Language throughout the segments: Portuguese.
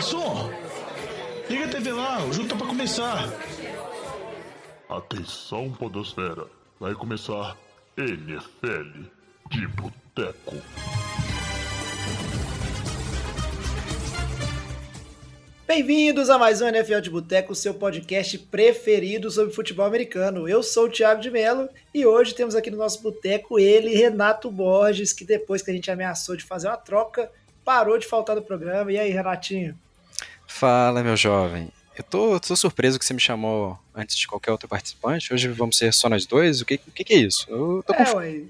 garçom! Liga a TV lá, o jogo tá pra começar. Atenção, Podosfera. Vai começar NFL de Boteco. Bem-vindos a mais um NFL de Boteco, seu podcast preferido sobre futebol americano. Eu sou o Thiago de Mello e hoje temos aqui no nosso boteco ele, Renato Borges, que depois que a gente ameaçou de fazer uma troca, parou de faltar do programa. E aí, Renatinho? Fala, meu jovem. Eu tô, tô surpreso que você me chamou antes de qualquer outro participante. Hoje vamos ser só nós dois? O que, o que, é isso? Eu tô é, ué.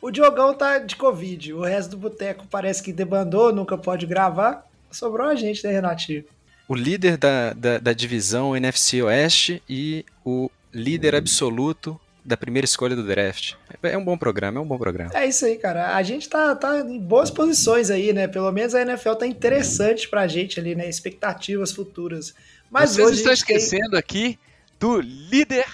O Diogão tá de Covid. O resto do boteco parece que debandou, nunca pode gravar. Sobrou a gente, né, Renatinho? o líder da, da, da, divisão NFC Oeste e o líder absoluto da primeira escolha do draft. É um bom programa, é um bom programa. É isso aí, cara. A gente tá, tá em boas posições aí, né? Pelo menos a NFL tá interessante pra gente ali, né? Expectativas futuras. Mas Vocês hoje estão esquecendo tem... aqui do líder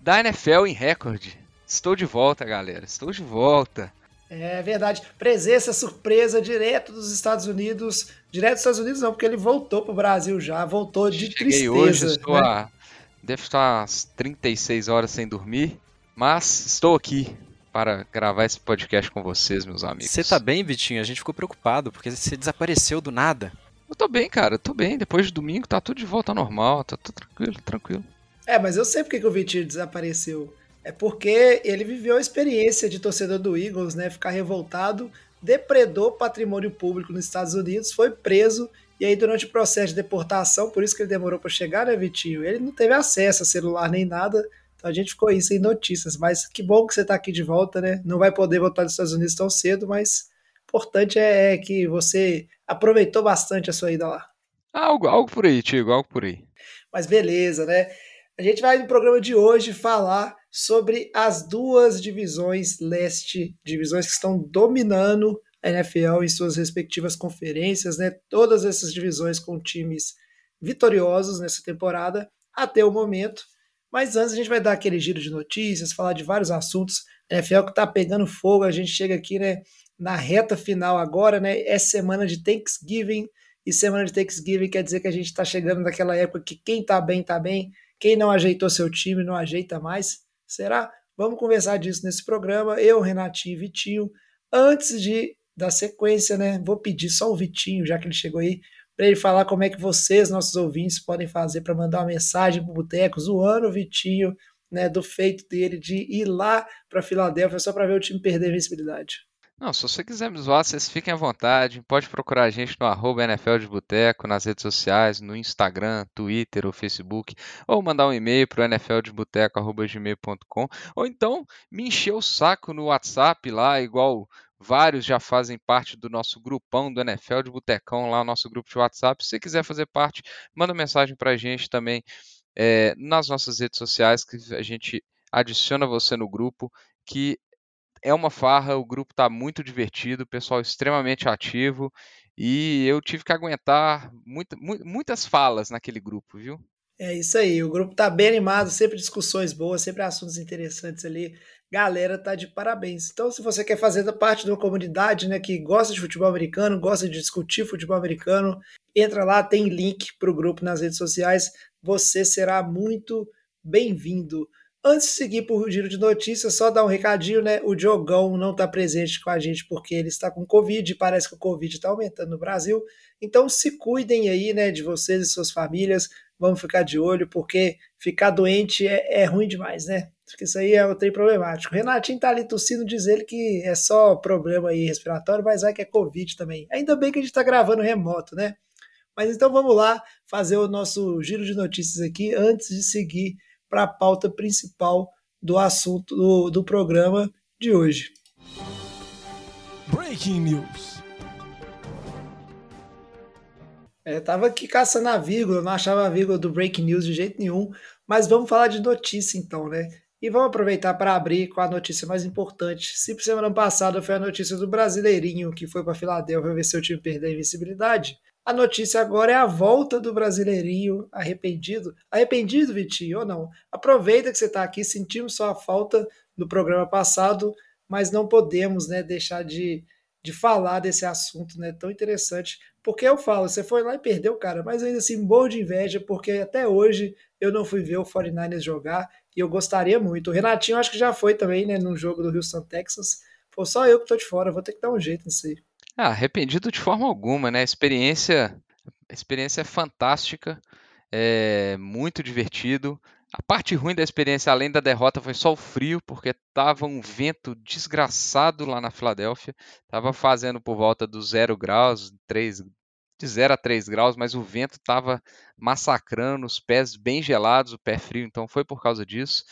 da NFL em recorde. Estou de volta, galera. Estou de volta. É verdade. Presença surpresa direto dos Estados Unidos. Direto dos Estados Unidos não, porque ele voltou pro Brasil já. Voltou de Cheguei tristeza. hoje, estou né? a... Deve estar às 36 horas sem dormir. Mas estou aqui para gravar esse podcast com vocês, meus amigos. Você tá bem, Vitinho? A gente ficou preocupado, porque você desapareceu do nada. Eu tô bem, cara. Eu tô bem. Depois de domingo tá tudo de volta ao normal. Tá tudo tranquilo, tranquilo. É, mas eu sei porque que o Vitinho desapareceu. É porque ele viveu a experiência de torcedor do Eagles, né? Ficar revoltado, depredou patrimônio público nos Estados Unidos, foi preso e aí durante o processo de deportação, por isso que ele demorou para chegar, né, Vitinho? Ele não teve acesso a celular nem nada, então a gente ficou aí sem notícias. Mas que bom que você está aqui de volta, né? Não vai poder voltar nos Estados Unidos tão cedo, mas importante é, é que você aproveitou bastante a sua ida lá. Algo, algo por aí, Tigo, algo por aí. Mas beleza, né? A gente vai no programa de hoje falar sobre as duas divisões leste, divisões que estão dominando a NFL em suas respectivas conferências, né? Todas essas divisões com times vitoriosos nessa temporada até o momento. Mas antes a gente vai dar aquele giro de notícias, falar de vários assuntos. A NFL que está pegando fogo, a gente chega aqui, né, na reta final agora, né? É semana de Thanksgiving e semana de Thanksgiving quer dizer que a gente está chegando naquela época que quem está bem está bem, quem não ajeitou seu time não ajeita mais. Será? Vamos conversar disso nesse programa. Eu, Renatinho e Vitinho. Antes de da sequência, né? Vou pedir só o Vitinho, já que ele chegou aí, para ele falar como é que vocês, nossos ouvintes, podem fazer para mandar uma mensagem para o Boteco, zoando o Vitinho, né? Do feito dele de ir lá para Filadélfia só para ver o time perder a visibilidade. Não, se você quiser me zoar, vocês fiquem à vontade. Pode procurar a gente no arroba NFL de Boteco, nas redes sociais, no Instagram, Twitter ou Facebook, ou mandar um e-mail para o nfldeboteco.gmail.com, ou então me encher o saco no WhatsApp lá, igual vários já fazem parte do nosso grupão do NFL de Botecão, lá nosso grupo de WhatsApp. Se você quiser fazer parte, manda mensagem para a gente também é, nas nossas redes sociais, que a gente adiciona você no grupo, que é uma farra, o grupo está muito divertido, o pessoal extremamente ativo e eu tive que aguentar muita, muitas falas naquele grupo, viu? É isso aí, o grupo tá bem animado, sempre discussões boas, sempre assuntos interessantes ali. Galera, tá de parabéns. Então, se você quer fazer parte de uma comunidade, né, que gosta de futebol americano, gosta de discutir futebol americano, entra lá, tem link para o grupo nas redes sociais. Você será muito bem-vindo. Antes de seguir por o giro de notícias, só dar um recadinho, né? O Diogão não está presente com a gente porque ele está com Covid, parece que o Covid está aumentando no Brasil. Então se cuidem aí, né, de vocês e suas famílias. Vamos ficar de olho, porque ficar doente é, é ruim demais, né? Porque isso aí é o trem problemático. O Renatinho tá ali tossindo, diz ele que é só problema aí respiratório, mas vai que é Covid também. Ainda bem que a gente está gravando remoto, né? Mas então vamos lá fazer o nosso giro de notícias aqui antes de seguir para a pauta principal do assunto do, do programa de hoje. Breaking News. Eu tava aqui caçando a vírgula, não achava a vírgula do Breaking News de jeito nenhum, mas vamos falar de notícia então, né? E vamos aproveitar para abrir com a notícia mais importante. Se semana passada foi a notícia do Brasileirinho que foi para Filadélfia ver seu time perder a invencibilidade, a notícia agora é a volta do Brasileirinho arrependido. Arrependido, Vitinho, ou não? Aproveita que você está aqui, sentimos sua falta no programa passado, mas não podemos né, deixar de de falar desse assunto, né? Tão interessante. Porque eu falo, você foi lá e perdeu, cara, mas ainda assim, morro de inveja, porque até hoje eu não fui ver o 49ers jogar e eu gostaria muito. O Renatinho acho que já foi também, né, no jogo do Houston Texans. Foi só eu que tô de fora, vou ter que dar um jeito nisso aí. Ah, arrependido de forma alguma, né? A experiência, a experiência é fantástica, é muito divertido. A parte ruim da experiência, além da derrota, foi só o frio, porque tava um vento desgraçado lá na Filadélfia. Tava fazendo por volta dos 0 graus, 3, de 0 a 3 graus, mas o vento tava massacrando, os pés bem gelados, o pé frio, então foi por causa disso.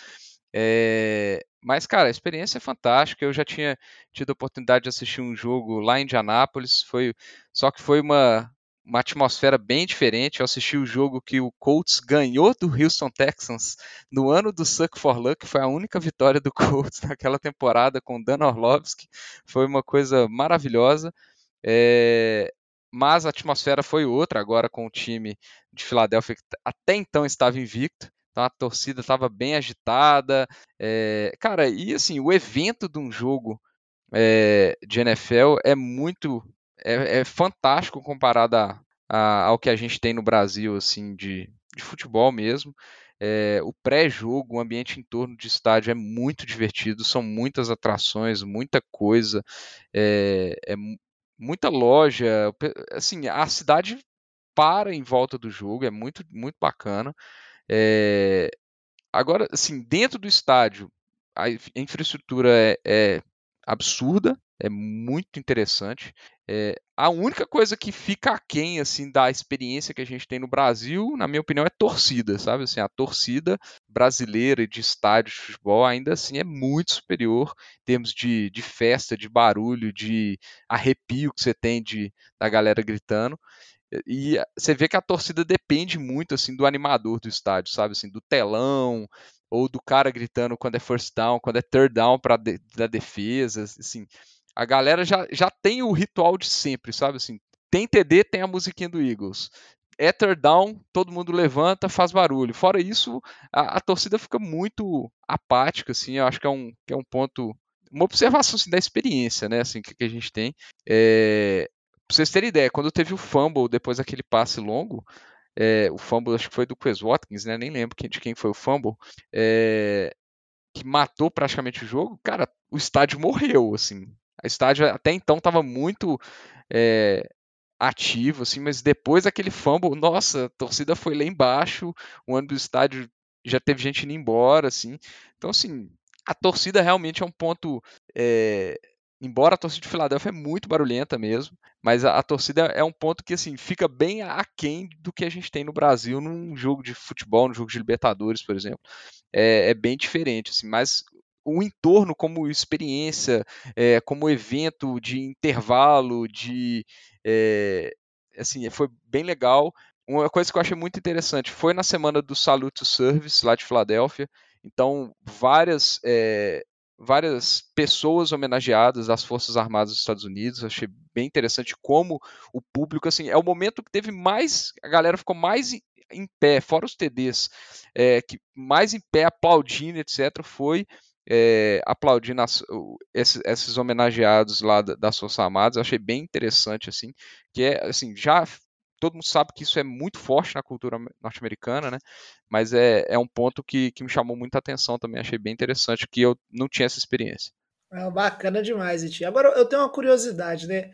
É, mas, cara, a experiência é fantástica. Eu já tinha tido a oportunidade de assistir um jogo lá em Indianápolis, foi, só que foi uma, uma atmosfera bem diferente. Eu assisti o jogo que o Colts ganhou do Houston Texans no ano do Suck for Luck, foi a única vitória do Colts naquela temporada com Dan Orlovsky. Foi uma coisa maravilhosa. É, mas a atmosfera foi outra agora com o time de Filadélfia que até então estava invicto. Então a torcida estava bem agitada. É, cara, e assim, o evento de um jogo é, de NFL é muito. É, é fantástico comparado a, a, ao que a gente tem no Brasil, assim, de, de futebol mesmo. É, o pré-jogo, o ambiente em torno de estádio é muito divertido, são muitas atrações, muita coisa, é, é muita loja, assim, a cidade para em volta do jogo, é muito, muito bacana. É, agora, assim, dentro do estádio, a infraestrutura é, é absurda, é muito interessante. É, a única coisa que fica aquém assim da experiência que a gente tem no Brasil, na minha opinião, é torcida, sabe? Assim, a torcida brasileira de estádio de futebol ainda assim é muito superior em termos de, de festa, de barulho, de arrepio que você tem de, da galera gritando. E você vê que a torcida depende muito assim do animador do estádio, sabe? Assim, do telão ou do cara gritando quando é first down, quando é third down para de, da defesa, assim. A galera já, já tem o ritual de sempre, sabe? Assim, tem TD, tem a musiquinha do Eagles. É third down, todo mundo levanta, faz barulho. Fora isso, a, a torcida fica muito apática, assim. Eu acho que é um, que é um ponto uma observação assim, da experiência, né, assim, que, que a gente tem. É, Pra vocês terem ideia, quando teve o fumble depois daquele passe longo, é, o fumble acho que foi do Chris Watkins, né? Nem lembro de quem foi o fumble, é, que matou praticamente o jogo. Cara, o estádio morreu, assim. O estádio até então estava muito é, ativo, assim, mas depois daquele fumble, nossa, a torcida foi lá embaixo, o ano do estádio já teve gente indo embora, assim. Então, assim, a torcida realmente é um ponto é, embora a torcida de Filadélfia é muito barulhenta mesmo, mas a, a, torcida é um ponto que assim fica bem aquém do que a gente tem no Brasil num jogo de futebol, num jogo de Libertadores, por exemplo. É, é bem diferente, assim, mas o entorno como experiência, é, como evento de intervalo, de é, assim, foi bem legal. Uma coisa que eu achei muito interessante foi na semana do Salute Service lá de Filadélfia. Então, várias é, várias pessoas homenageadas das Forças Armadas dos Estados Unidos. Achei bem interessante como o público, assim, é o momento que teve mais, a galera ficou mais em pé, fora os TDs, é, que mais em pé aplaudindo, etc., foi é, aplaudindo as, esses, esses, homenageados lá das Forças Armadas. Achei bem interessante, assim, que é, assim, já todo mundo sabe que isso é muito forte na cultura norte-americana, né? Mas é, é um ponto que, que me chamou muita atenção também, achei bem interessante, que eu não tinha essa experiência. É bacana demais, Iti. Agora eu tenho uma curiosidade, né?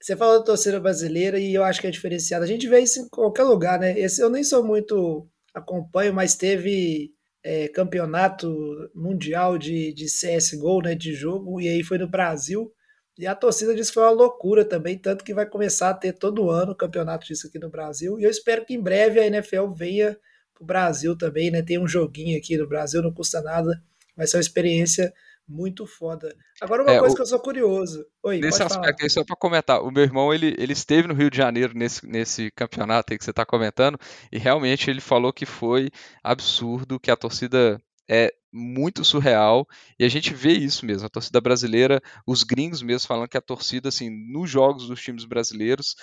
Você falou da torcida brasileira e eu acho que é diferenciada. A gente vê isso em qualquer lugar, né? Esse eu nem sou muito acompanho, mas teve é, campeonato mundial de, de CSGO, né? De jogo, e aí foi no Brasil. E a torcida disse que foi uma loucura também, tanto que vai começar a ter todo ano campeonato disso aqui no Brasil. E eu espero que em breve a NFL venha para o Brasil também, né? Tem um joguinho aqui no Brasil, não custa nada. Vai ser uma experiência muito foda. Agora, uma é, coisa o... que eu sou curioso. Oi, nesse aspecto aí, só para comentar, o meu irmão ele, ele esteve no Rio de Janeiro nesse, nesse campeonato aí que você está comentando, e realmente ele falou que foi absurdo, que a torcida é muito surreal e a gente vê isso mesmo. A torcida brasileira, os gringos mesmo falando que a torcida, assim, nos jogos dos times brasileiros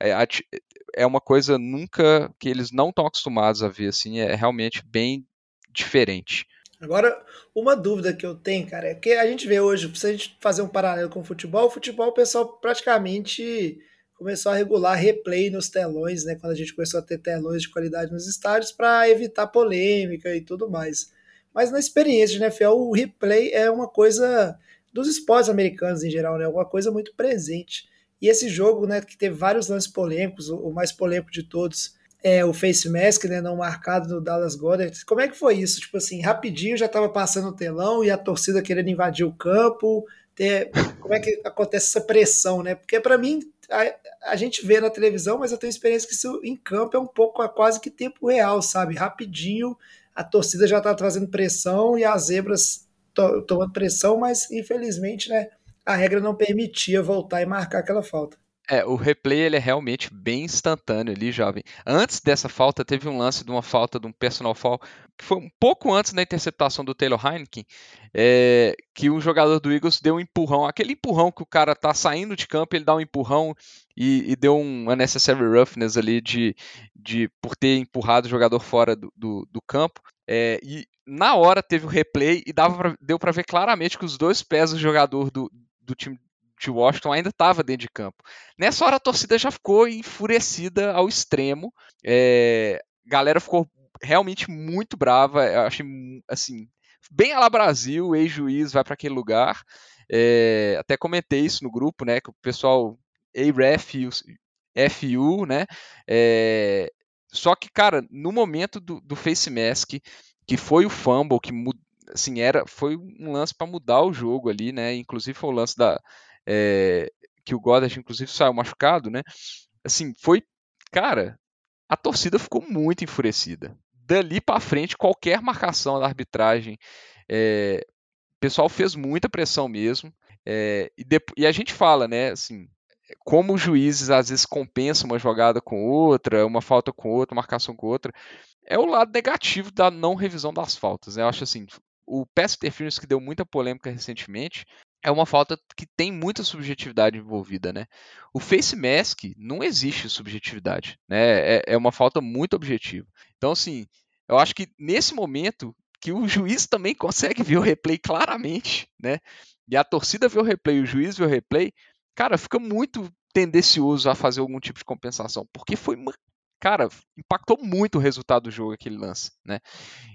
é, é uma coisa nunca que eles não estão acostumados a ver, assim, é realmente bem diferente. Agora, uma dúvida que eu tenho, cara, é que a gente vê hoje, se a gente fazer um paralelo com o futebol, o futebol o pessoal praticamente começou a regular replay nos telões, né? Quando a gente começou a ter telões de qualidade nos estádios para evitar polêmica e tudo mais. Mas na experiência de NFL, o replay é uma coisa dos esportes americanos em geral, né? Uma coisa muito presente. E esse jogo, né, que teve vários lances polêmicos, o mais polêmico de todos é, o face mask, né, não marcado no Dallas Goddard. Como é que foi isso? Tipo assim, rapidinho já estava passando o telão e a torcida querendo invadir o campo. Ter, como é que acontece essa pressão, né? Porque para mim a, a, gente vê na televisão, mas eu tenho experiência que isso em campo é um pouco quase que tempo real, sabe? Rapidinho a torcida já está trazendo pressão e as zebras to, tomando pressão, mas infelizmente, né? A regra não permitia voltar e marcar aquela falta. É, o replay ele é realmente bem instantâneo ali, jovem. Antes dessa falta, teve um lance de uma falta de um personal foul, que foi um pouco antes da interceptação do Taylor Heineken, é, que um jogador do Eagles deu um empurrão. Aquele empurrão que o cara tá saindo de campo, ele dá um empurrão e, e deu um unnecessary roughness ali de, de, por ter empurrado o jogador fora do, do, do campo. É, e na hora teve o replay e dava pra, deu para ver claramente que os dois pés do jogador do, do time de Washington ainda estava dentro de campo. Nessa hora a torcida já ficou enfurecida ao extremo. É, galera ficou realmente muito brava. Eu achei assim, bem a lá Brasil, ex-juiz vai para aquele lugar. É, até comentei isso no grupo, né? Que o pessoal A-Ref FU, né? É, só que, cara, no momento do, do face mask, que foi o fumble que assim era, foi um lance para mudar o jogo ali, né? Inclusive foi o lance da é, que o Goddard inclusive saiu machucado, né? Assim, foi, cara, a torcida ficou muito enfurecida. Dali para frente, qualquer marcação da arbitragem, é, o pessoal fez muita pressão mesmo. É, e, e, a gente fala, né, assim, como os juízes às vezes compensam uma jogada com outra, uma falta com outra, marcação com outra, é o lado negativo da não revisão das faltas. Né? Eu acho assim, o pass interference que deu muita polêmica recentemente é uma falta que tem muita subjetividade envolvida, né? O face mask não existe subjetividade, né? É, é uma falta muito objetiva. Então, assim, eu acho que nesse momento que o juiz também consegue ver o replay claramente, né? E a torcida vê o replay, o juiz vê o replay, cara, fica muito tendencioso a fazer algum tipo de compensação, porque foi cara, impactou muito o resultado do jogo aquele lance, né?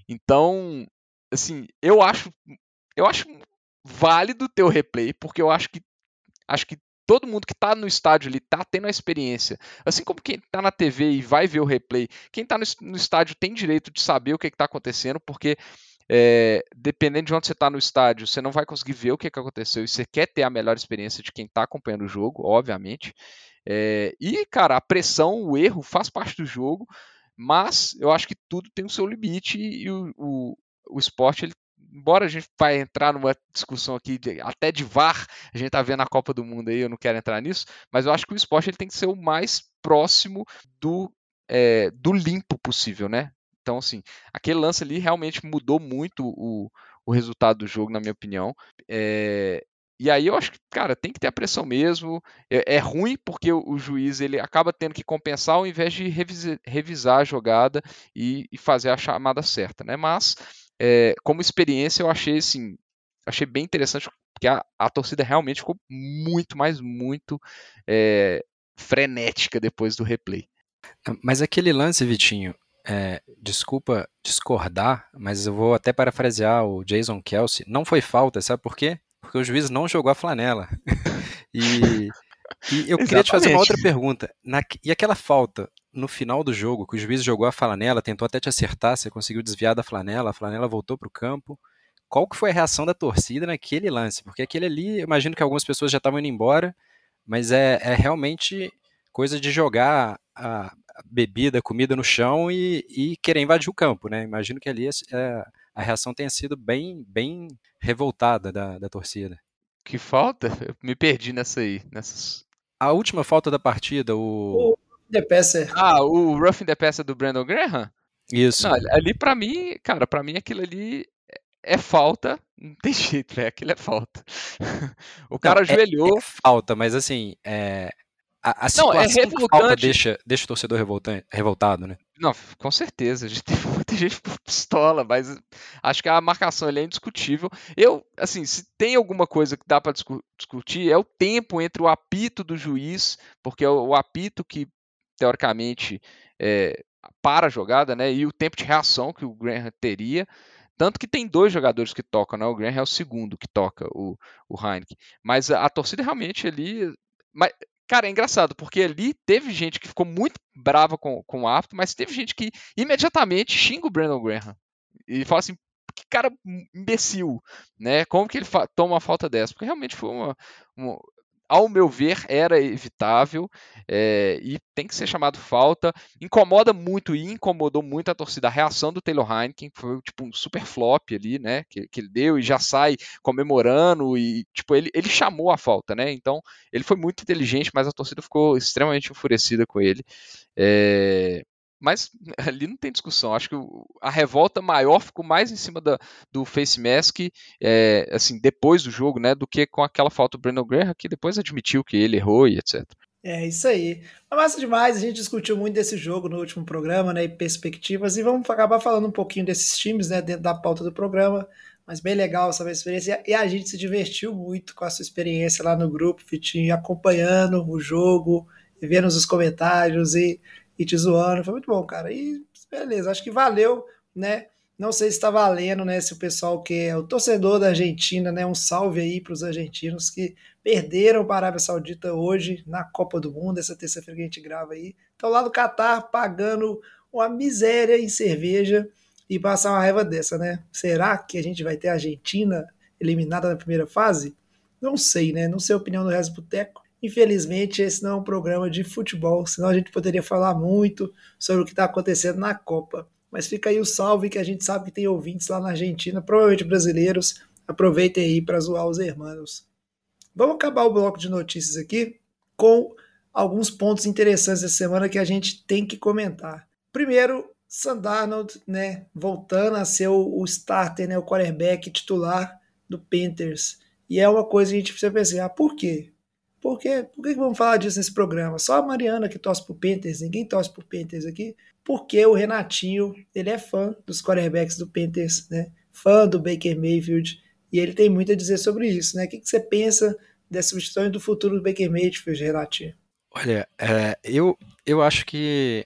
Então, assim, eu acho eu acho válido ter o replay, porque eu acho que acho que todo mundo que está no estádio ali está tendo a experiência. Assim como quem está na TV e vai ver o replay, quem está no, estádio tem direito de saber o que está acontecendo, porque é, dependendo de onde você está no estádio, você não vai conseguir ver o que, que aconteceu e você quer ter a melhor experiência de quem está acompanhando o jogo, obviamente. É, e, cara, a pressão, o erro faz parte do jogo, mas eu acho que tudo tem o seu limite e o, o, o esporte ele embora a gente vai entrar numa discussão aqui de, até de VAR, a gente tá vendo a Copa do Mundo aí, eu não quero entrar nisso, mas eu acho que o esporte ele tem que ser o mais próximo do, é, do limpo possível, né? Então, assim, aquele lance ali realmente mudou muito o, o resultado do jogo, na minha opinião. É, e aí eu acho que, cara, tem que ter a pressão mesmo. É, é ruim porque o, o, juiz ele acaba tendo que compensar ao invés de revisar, revisar a jogada e, e, fazer a chamada certa, né? Mas é, como experiência, eu achei assim, achei bem interessante, porque a, a torcida realmente ficou muito, mais muito é, frenética depois do replay. Mas aquele lance, Vitinho, é, desculpa discordar, mas eu vou até parafrasear o Jason Kelsey. Não foi falta, sabe por quê? Porque o juiz não jogou a flanela. e, e eu queria te fazer uma outra pergunta. Na, e aquela falta no final do jogo, que o juiz jogou a flanela, tentou até te acertar, você conseguiu desviar da flanela, a flanela voltou para o campo. Qual que foi a reação da torcida naquele lance? Porque aquele ali, imagino que algumas pessoas já estavam indo embora, mas é, é realmente coisa de jogar a, bebida, a comida no chão e, e, querer invadir o campo, né? Imagino que ali é, a reação tenha sido bem, bem revoltada da, da torcida. Que falta? Eu me perdi nessa aí, nessas. A última falta da partida, o, The Passer. Ah, o Roughing the Passer do Brandon Graham? Isso. Não, ali para mim, cara, para mim aquilo ali é falta, não tem jeito, velho, aquilo é falta. o cara não, ajoelhou. É, é, falta, mas assim, é, a, a situação não, é revoltante. deixa, deixa o torcedor revoltado, né? Não, com certeza. A gente tem muita gente pistola, mas acho que a marcação é indiscutível. Eu, assim, se tem alguma coisa que dá para discutir, é o tempo entre o apito do juiz, porque é o apito que, teoricamente, é, para a jogada, né? E o tempo de reação que o Graham teria. Tanto que tem dois jogadores que tocam, né? O Graham é o segundo que toca, o, o Heineken. Mas a, a torcida realmente ali. Mas, cara, é engraçado, porque ali teve gente que ficou muito brava com, com o árbitro, mas teve gente que imediatamente xinga o Brandon Graham. E fala assim, que cara imbecil, né? Como que ele toma uma falta dessa? Porque realmente foi uma, uma ao meu ver, era evitável é, e tem que ser chamado falta. Incomoda muito e incomodou muito a torcida. A reação do Taylor Heineken foi tipo um super flop ali, né? Que, que ele deu e já sai comemorando e tipo ele, ele chamou a falta, né? Então ele foi muito inteligente, mas a torcida ficou extremamente enfurecida com ele. É, mas ali não tem discussão. Acho que a revolta maior ficou mais em cima da, do face mask, é, assim, depois do jogo, né, do que com aquela falta do Brandon Graham, que depois admitiu que ele errou e etc. É isso aí. Mas massa demais, a gente discutiu muito desse jogo no último programa, né, e perspectivas, e vamos acabar falando um pouquinho desses times, né, dentro da pauta do programa. Mas bem legal saber a experiência. E a gente se divertiu muito com a sua experiência lá no grupo, Vitinho, acompanhando o jogo, vendo os comentários e e te zoando. Foi muito bom, cara. E beleza, acho que valeu, né? Não sei se está valendo, né? Se o pessoal que é o torcedor da Argentina, né? Um salve aí para os argentinos que perderam para a Arábia Saudita hoje na Copa do Mundo, essa terça-feira que a gente grava aí. Estão lá no Catar pagando uma miséria em cerveja e passar uma raiva dessa, né? Será que a gente vai ter a Argentina eliminada na primeira fase? Não sei, né? Não sei a opinião do do Boteco. Infelizmente, esse não é um programa de futebol, senão a gente poderia falar muito sobre o que está acontecendo na Copa. Mas fica aí o salve que a gente sabe que tem ouvintes lá na Argentina, provavelmente brasileiros. Aproveitem aí para zoar os hermanos. Vamos acabar o bloco de notícias aqui com alguns pontos interessantes dessa semana que a gente tem que comentar. Primeiro, Sandarnold, né, voltando a ser o, o starter, né, o quarterback titular do Panthers. E é uma coisa que a gente precisa pensar, ah, por quê? Por, quê? Por que vamos falar disso nesse programa? Só a Mariana que torce pro Panthers, ninguém torce pro Panthers aqui, porque o Renatinho, ele é fã dos quarterbacks do Panthers, né? Fã do Baker Mayfield, e ele tem muito a dizer sobre isso, né? O que, que você pensa dessa substituição do futuro do Baker Mayfield, Renatinho? Olha, é, eu, eu acho que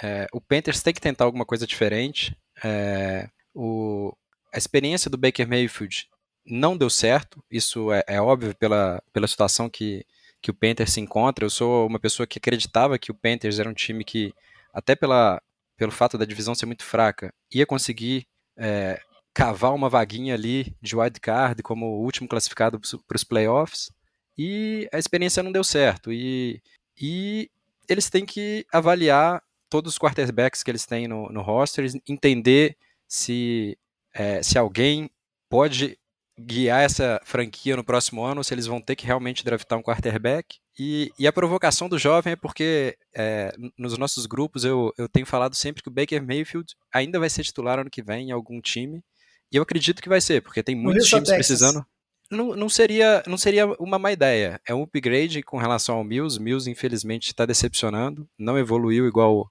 é, o Panthers tem que tentar alguma coisa diferente. É, o, a experiência do Baker Mayfield não deu certo, isso é, é óbvio pela, pela situação que, que o Panthers se encontra. Eu sou uma pessoa que acreditava que o Panthers era um time que, até pela, pelo fato da divisão ser muito fraca, ia conseguir é, cavar uma vaguinha ali de wild card como o último classificado para os playoffs. E a experiência não deu certo. E, e eles têm que avaliar todos os quarterbacks que eles têm no, no roster, entender se, é, se alguém pode guiar essa franquia no próximo ano, se eles vão ter que realmente draftar um quarterback. E, e a provocação do jovem é porque é, nos nossos grupos eu, eu tenho falado sempre que o Baker Mayfield ainda vai ser titular ano que vem em algum time. E eu acredito que vai ser, porque tem muitos times precisando. Não, não, seria, não seria uma má ideia. É um upgrade com relação ao Mills. Mills, infelizmente, está decepcionando. Não evoluiu igual,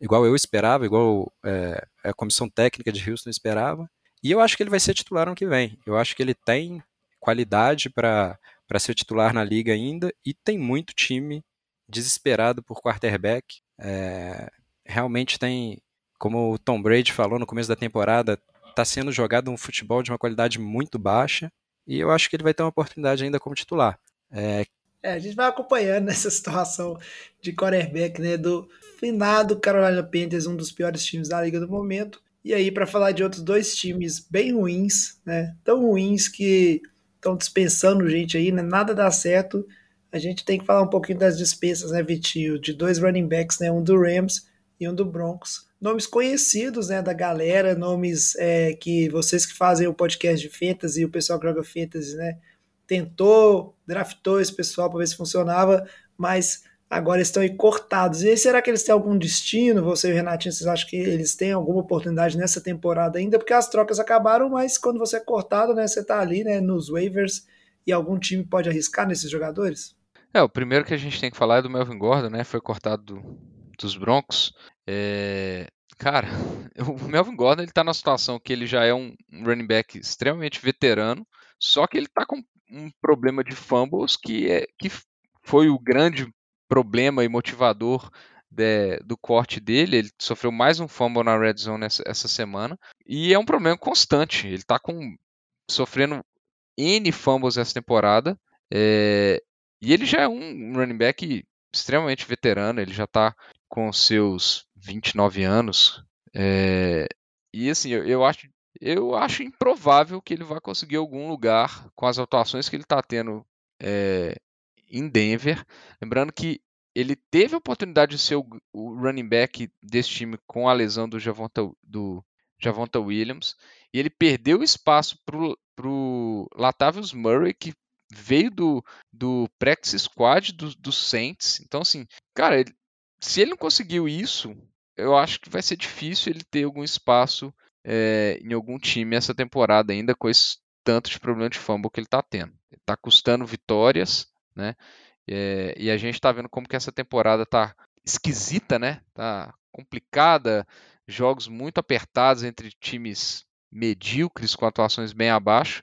igual eu esperava, igual é, a comissão técnica de Houston esperava. E eu acho que ele vai ser titular ano que vem. Eu acho que ele tem qualidade para ser titular na liga ainda e tem muito time desesperado por quarterback. É, realmente tem, como o Tom Brady falou no começo da temporada, está sendo jogado um futebol de uma qualidade muito baixa e eu acho que ele vai ter uma oportunidade ainda como titular. É, é, a gente vai acompanhando essa situação de quarterback, né, do finado Carolina Panthers, um dos piores times da liga do momento. E aí, para falar de outros dois times bem ruins, né? Tão ruins que estão dispensando gente aí, né? Nada dá certo. A gente tem que falar um pouquinho das dispensas, né, Vitinho? De dois running backs, né? Um do Rams e um do Broncos. Nomes conhecidos, né, da galera, nomes é, que vocês que fazem o podcast de Fantasy, o pessoal que joga Fantasy, né, tentou, draftou esse pessoal para ver se funcionava, mas agora estão aí cortados. E aí, será que eles têm algum destino? Você e o Renatinho, vocês acham que eles têm alguma oportunidade nessa temporada ainda? Porque as trocas acabaram, mas quando você é cortado, né, você tá ali, né, nos waivers e algum time pode arriscar nesses jogadores? É, o primeiro que a gente tem que falar é do Melvin Gordon, né? Foi cortado do, dos Broncos. É, cara, o Melvin Gordon ele tá numa situação que ele já é um running back extremamente veterano, só que ele tá com um problema de fumbles que, é, que foi o grande problema e motivador de, do corte dele. Ele sofreu mais um fumble na red zone essa, essa semana e é um problema constante. Ele tá com sofrendo N fumbles essa temporada. É, e ele já é um running back extremamente veterano, ele já está com seus 29 anos. É, e assim, eu, eu, acho, eu acho improvável que ele vá conseguir algum lugar com as atuações que ele está tendo é, em Denver. Lembrando que ele teve a oportunidade de ser o, o running back desse time com a lesão do Javonta, do Javonta Williams. E ele perdeu espaço para o Latavius Murray, que veio do, do practice squad do, do Saints. Então, assim, cara, ele, se ele não conseguiu isso, eu acho que vai ser difícil ele ter algum espaço é, em algum time essa temporada ainda com esse tanto de problema de fumble que ele está tendo. Está custando vitórias, né? É, e a gente está vendo como que essa temporada está esquisita, né? Tá complicada, jogos muito apertados entre times medíocres com atuações bem abaixo.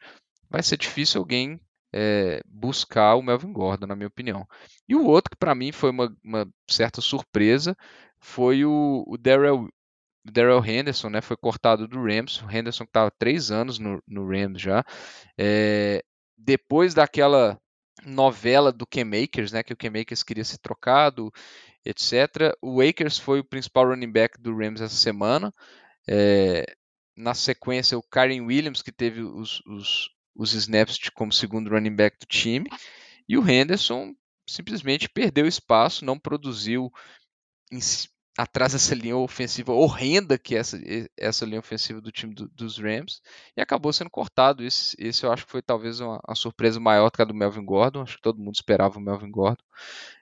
Vai ser difícil alguém é, buscar o Melvin Gordon, na minha opinião. E o outro que para mim foi uma, uma, certa surpresa foi o, o Darrell Darrell Henderson, né, foi cortado do Rams. O Henderson estava três anos no, no Rams já. É, depois daquela novela do K-Makers, né, que o K-Makers queria ser trocado, etc. O Akers foi o principal running back do Rams essa semana. É, na sequência, o Karen Williams, que teve os, os, os snaps como segundo running back do time. E o Henderson simplesmente perdeu espaço, não produziu atrás dessa linha ofensiva horrenda que é essa, essa linha ofensiva do time do, dos Rams e acabou sendo cortado. Esse, esse eu acho que foi talvez uma, uma, surpresa maior do que a do Melvin Gordon. Acho que todo mundo esperava o Melvin Gordon.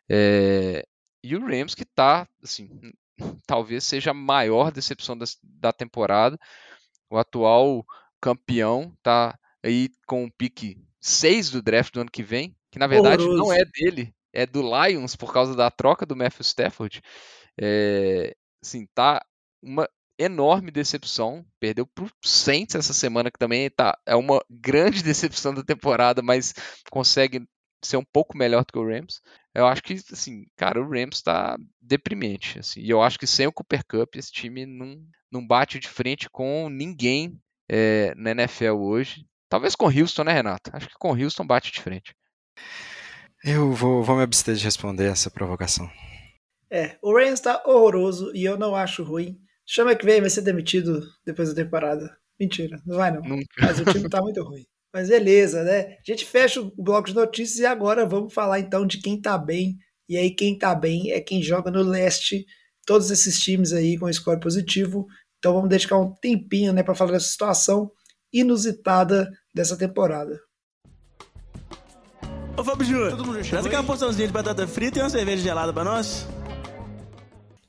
É, e o Rams que está, assim, talvez seja a maior decepção da, da temporada. O atual campeão está aí com o pique 6 do draft do ano que vem, que na verdade Horroroso. não é dele, é do Lions por causa da troca do Matthew Stafford. É, assim, tá uma enorme decepção. Perdeu pro Saints essa semana, que também tá, é uma grande decepção da temporada, mas consegue ser um pouco melhor do que o Rams. Eu acho que, assim, cara, o Rams está deprimente. Assim, e eu acho que sem o Cooper Cup, esse time não, não bate de frente com ninguém é, na NFL hoje. Talvez com Houston, né, Renato? Acho que com Houston bate de frente. Eu vou, vou me abster de responder essa provocação. É, o Rams tá horroroso e eu não acho ruim. Chama que vem, vai ser demitido depois da temporada. Mentira, não vai não. Nunca. Mas o time tá muito ruim. Mas beleza, né? A gente fecha o bloco de notícias e agora vamos falar então de quem tá bem. E aí, quem tá bem é quem joga no leste. Todos esses times aí com score positivo. Então vamos dedicar um tempinho, né, para falar dessa situação inusitada dessa temporada. Ô Fábio Júnior, traz aqui uma porçãozinha de batata frita e uma cerveja gelada pra nós.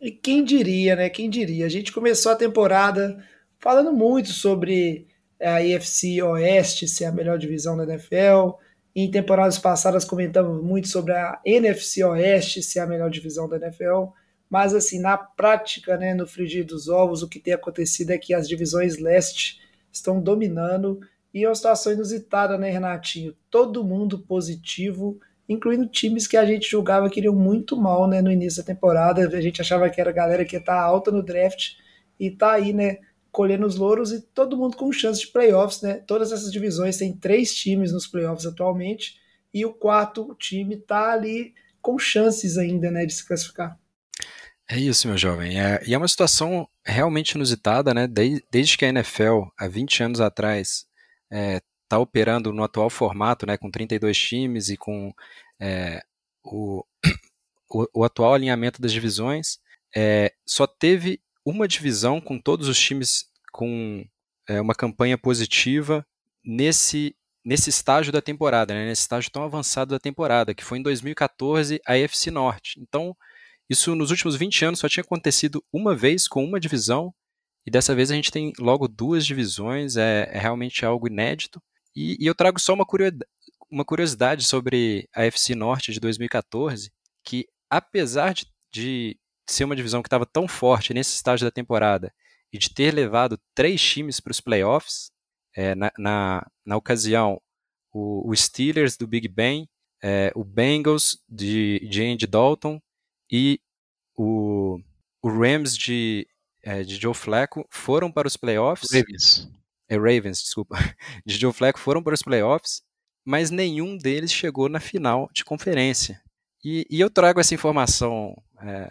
E quem diria, né? Quem diria? A gente começou a temporada falando muito sobre a IFC Oeste ser a melhor divisão da NFL. Em temporadas passadas comentamos muito sobre a NFC Oeste ser a melhor divisão da NFL. Mas assim, na prática, né, no frigir dos ovos, o que tem acontecido é que as divisões leste estão dominando e é uma situação inusitada, né, Renatinho? Todo mundo positivo, incluindo times que a gente julgava que iriam muito mal, né, no início da temporada. A gente achava que era a galera que tá alta no draft e tá aí, né, colhendo os louros e todo mundo com chance de playoffs, né? Todas essas divisões têm três times nos playoffs atualmente e o quarto time tá ali com chances ainda, né, de se classificar. É isso, meu jovem. É, e é uma situação realmente inusitada, né? Desde, desde que a NFL, há 20 anos atrás, é, tá operando no atual formato, né, com 32 times e com é, o, o, o, atual alinhamento das divisões, é, só teve uma divisão com todos os times com é, uma campanha positiva nesse, nesse estágio da temporada, né, nesse estágio tão avançado da temporada, que foi em 2014 a AFC Norte. Então, isso nos últimos 20 anos só tinha acontecido uma vez com uma divisão, e dessa vez a gente tem logo duas divisões, é, é realmente algo inédito. E, e, eu trago só uma curiosidade, uma curiosidade sobre a FC Norte de 2014, que apesar de, de ser uma divisão que estava tão forte nesse estágio da temporada e de ter levado três times para os playoffs, é, na, na, na, ocasião, o, o, Steelers do Big Ben, é, o Bengals de, de Andy Dalton e o, o Rams de, é, de Joe Flacco foram para os playoffs. Ravens. É, Ravens, desculpa. De Joe Flacco foram para os playoffs, mas nenhum deles chegou na final de conferência. E, e eu trago essa informação é,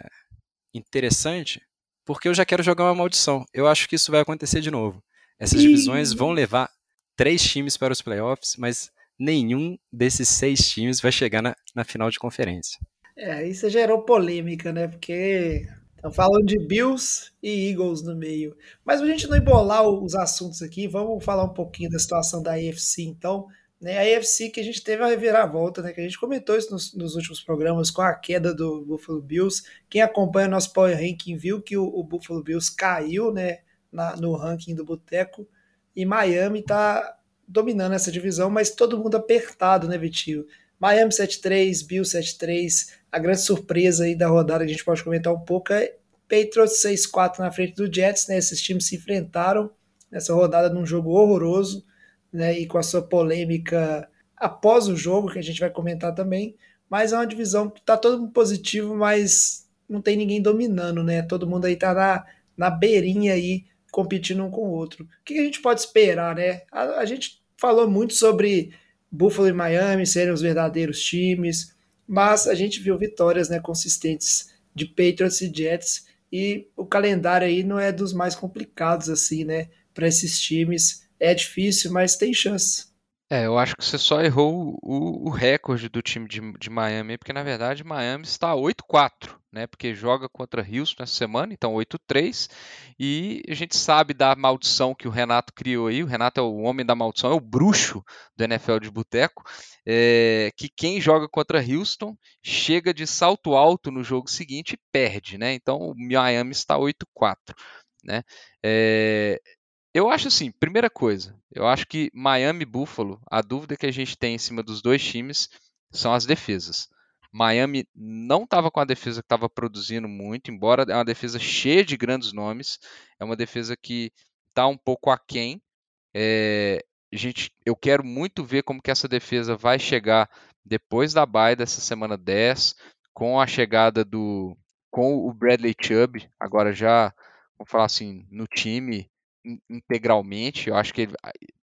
interessante porque eu já quero jogar uma maldição. Eu acho que isso vai acontecer de novo. Essas divisões vão levar três times para os playoffs, mas nenhum desses seis times vai chegar na, na final de conferência. É, isso gerou polêmica, né? Porque estão falando de Bills e Eagles no meio. Mas a gente não embolar os assuntos aqui, vamos falar um pouquinho da situação da AFC, então. Né, a AFC que a gente teve a reviravolta, né, que a gente comentou isso nos, nos, últimos programas com a queda do Buffalo Bills. Quem acompanha nosso Power Ranking viu que o, o Buffalo Bills caiu né, na, no ranking do Boteco e Miami está dominando essa divisão, mas todo mundo apertado, né, Vitinho? Miami 7-3, Bills 7-3. A grande surpresa aí da rodada, a gente pode comentar um pouco, é Patriots 6-4 na frente do Jets, né? Esses times se enfrentaram nessa rodada num jogo horroroso né, e com a sua polêmica após o jogo, que a gente vai comentar também, mas é uma divisão que está todo mundo positivo, mas não tem ninguém dominando, né? Todo mundo aí está na, na beirinha aí, competindo um com o outro. O que a gente pode esperar, né? A, a gente falou muito sobre Buffalo e Miami serem os verdadeiros times, mas a gente viu vitórias né, consistentes de Patriots e Jets, e o calendário aí não é dos mais complicados assim, né, para esses times. É difícil, mas tem chance. É, eu acho que você só errou o, o recorde do time de, de, Miami, porque na verdade Miami está 8-4, né? Porque joga contra Houston essa semana, então 8-3. E a gente sabe da maldição que o Renato criou aí. O Renato é o homem da maldição, é o bruxo do NFL de Boteco. É, que quem joga contra Houston chega de salto alto no jogo seguinte e perde, né? Então o Miami está 8-4. Né? É, eu acho assim, primeira coisa, eu acho que Miami e Buffalo, a dúvida que a gente tem em cima dos dois times são as defesas. Miami não estava com a defesa que estava produzindo muito, embora é uma defesa cheia de grandes nomes, é uma defesa que está um pouco aquém. É, gente, eu quero muito ver como que essa defesa vai chegar depois da bye dessa semana 10, com a chegada do com o Bradley Chubb, agora já, vamos falar assim, no time, integralmente. Eu acho que ele,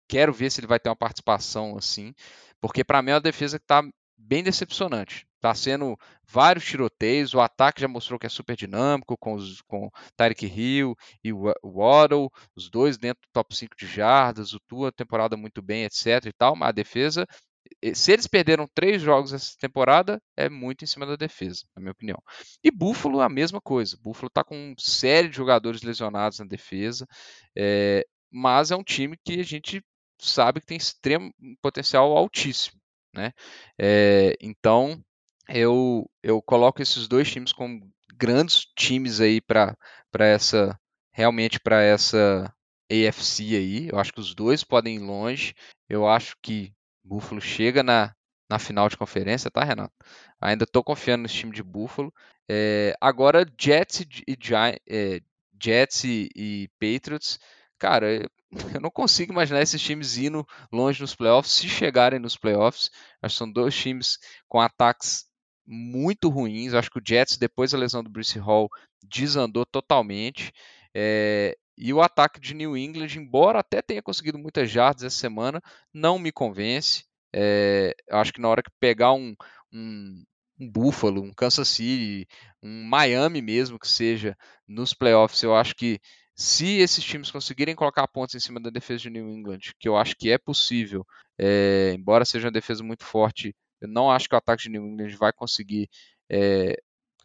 quero ver se ele vai ter uma participação assim, porque para mim é uma defesa que está bem decepcionante. Está sendo vários tiroteios, o ataque já mostrou que é super dinâmico, com, os, com Tyreek Hill e o Waddle, os dois dentro do top 5 de jardas, o Tua temporada muito bem, etc e tal, mas a defesa se eles perderam três jogos essa temporada, é muito em cima da defesa, na minha opinião. E Buffalo, a mesma coisa. Buffalo está com série de jogadores lesionados na defesa, é, mas é um time que a gente sabe que tem extremo potencial altíssimo. Né? É, então, eu, eu coloco esses dois times como grandes times aí para essa realmente para essa AFC aí. Eu acho que os dois podem ir longe. Eu acho que Buffalo chega na, na final de conferência, tá, Renato? Ainda estou confiando nesse time de Buffalo. É, agora, Jets e, é, Jets e, e, Patriots, cara, eu não consigo imaginar esses times indo longe nos playoffs, se chegarem nos playoffs. Acho que são dois times com ataques muito ruins. Acho que o Jets, depois da lesão do Bruce Hall, desandou totalmente. É, e o ataque de New England, embora até tenha conseguido muitas jardas essa semana, não me convence. É, eu acho que na hora que pegar um, um, um Buffalo, um Kansas City, um Miami mesmo que seja nos playoffs, eu acho que se esses times conseguirem colocar pontos em cima da defesa de New England, que eu acho que é possível, é, embora seja uma defesa muito forte, eu não acho que o ataque de New England vai conseguir é,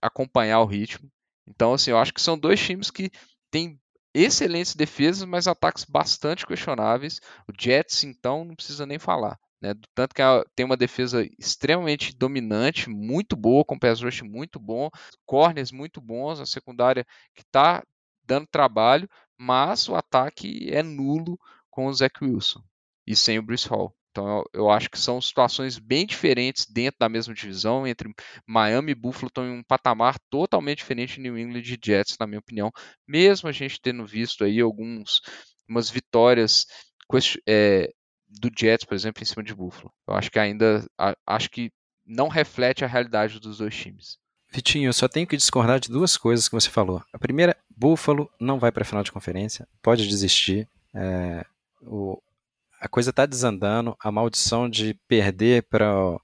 acompanhar o ritmo. Então, assim, eu acho que são dois times que têm excelentes defesas, mas ataques bastante questionáveis. O Jets, então, não precisa nem falar. Né? Tanto que tem uma defesa extremamente dominante, muito boa, com pass rush muito bom, corners muito bons, a secundária que está dando trabalho, mas o ataque é nulo com o Zach Wilson e sem o Bruce Hall. Então eu, eu, acho que são situações bem diferentes dentro da mesma divisão, entre Miami e Buffalo estão em um patamar totalmente diferente de New England e Jets, na minha opinião. Mesmo a gente tendo visto aí alguns umas vitórias é, do Jets, por exemplo, em cima de Buffalo. Eu acho que ainda a, acho que não reflete a realidade dos dois times. Vitinho, eu só tenho que discordar de duas coisas que você falou. A primeira, Buffalo não vai para a final de conferência, pode desistir. É, o, a coisa está desandando, a maldição de perder para o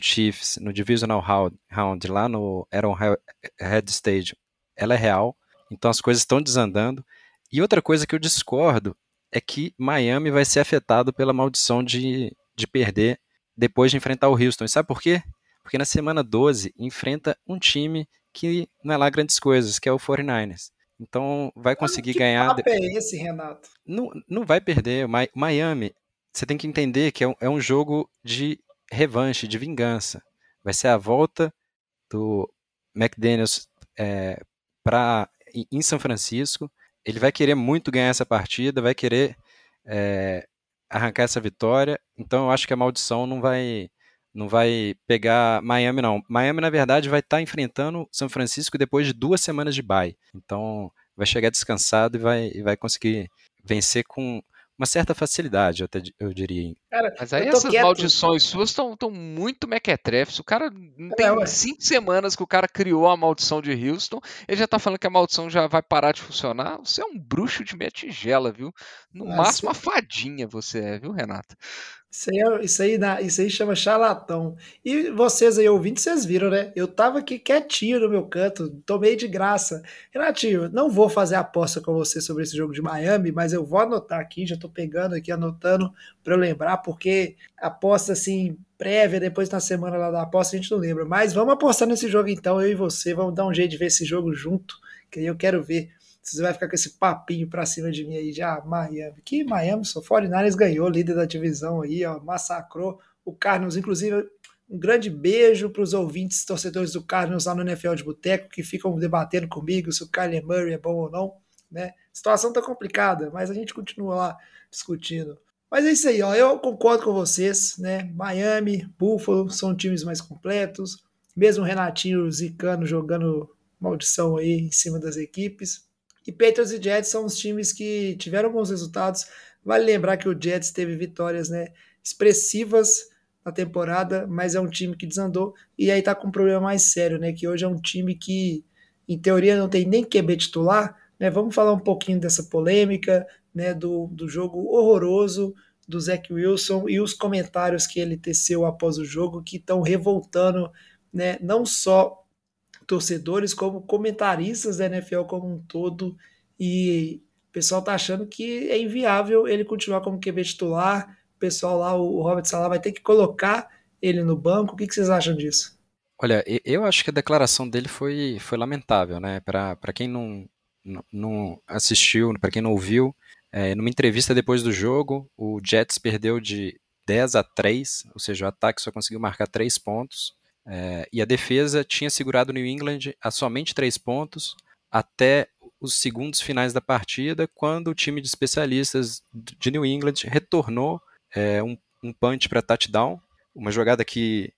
Chiefs no Divisional Round, lá no Arrowhead Stadium, ela é real, então as coisas estão desandando. E outra coisa que eu discordo é que Miami vai ser afetado pela maldição de, de perder depois de enfrentar o Houston. E sabe por quê? Porque na semana 12 enfrenta um time que não é lá grandes coisas, que é o 49ers. Então vai conseguir que ganhar. Que é esse, Renato? Não, não vai perder. Miami, você tem que entender que é um, é um jogo de revanche, de vingança. Vai ser a volta do McDaniels é, pra, em São Francisco. Ele vai querer muito ganhar essa partida, vai querer é, arrancar essa vitória. Então eu acho que a maldição não vai não vai pegar Miami, não. Miami, na verdade, vai estar tá enfrentando São Francisco depois de duas semanas de bye. Então, vai chegar descansado e vai, e vai conseguir vencer com uma certa facilidade, eu, até, eu diria. Cara, Mas aí essas quieto. maldições suas estão muito mequetrefes. O cara não tem é, cinco semanas que o cara criou a maldição de Houston, ele já tá falando que a maldição já vai parar de funcionar. Você é um bruxo de meia tigela, viu? No Nossa. máximo, uma fadinha você é, viu, Renato? Isso aí, é, isso, aí, isso aí chama charlatão. E vocês aí ouvindo, vocês viram, né? Eu tava aqui quietinho no meu canto, tomei de graça. Renatinho, não vou fazer aposta com você sobre esse jogo de Miami, mas eu vou anotar aqui, já tô pegando aqui, anotando para eu lembrar, porque aposta assim, prévia, depois na semana lá da aposta a gente não lembra. Mas vamos apostar nesse jogo então, eu e você, vamos dar um jeito de ver esse jogo junto, que eu quero ver você vai ficar com esse papinho pra cima de mim aí de ah, Miami. Que Miami, só 49ers ganhou, líder da divisão aí, ó, massacrou o Cardinals. Inclusive, um grande beijo para os ouvintes, torcedores do Cardinals lá no NFL de Boteco, que ficam debatendo comigo se o Kyler Murray é bom ou não. Né? A situação tá complicada, mas a gente continua lá discutindo. Mas é isso aí, ó. Eu concordo com vocês, né? Miami, Buffalo são times mais completos. Mesmo o Renatinho Zicano jogando maldição aí em cima das equipes. E Patriots e Jets são os times que tiveram bons resultados. Vale lembrar que o Jets teve vitórias né, expressivas na temporada, mas é um time que desandou e aí tá com um problema mais sério, né? Que hoje é um time que, em teoria, não tem nem QB titular. Né? Vamos falar um pouquinho dessa polêmica, né? Do, do jogo horroroso do Zach Wilson e os comentários que ele teceu após o jogo que estão revoltando, né? Não só torcedores, como comentaristas da NFL como um todo. E o pessoal tá achando que é inviável ele continuar como QB titular. O pessoal lá, o Robert Salah, vai ter que colocar ele no banco. O que, vocês acham disso? Olha, eu acho que a declaração dele foi, foi lamentável, né? Para quem não, não assistiu, para quem não ouviu, é, numa entrevista depois do jogo, o Jets perdeu de 10 a 3, ou seja, o ataque só conseguiu marcar 3 pontos. É, e a defesa tinha segurado o New England a somente três pontos até os segundos finais da partida, quando o time de especialistas de New England retornou é, um, um punch para touchdown, uma jogada que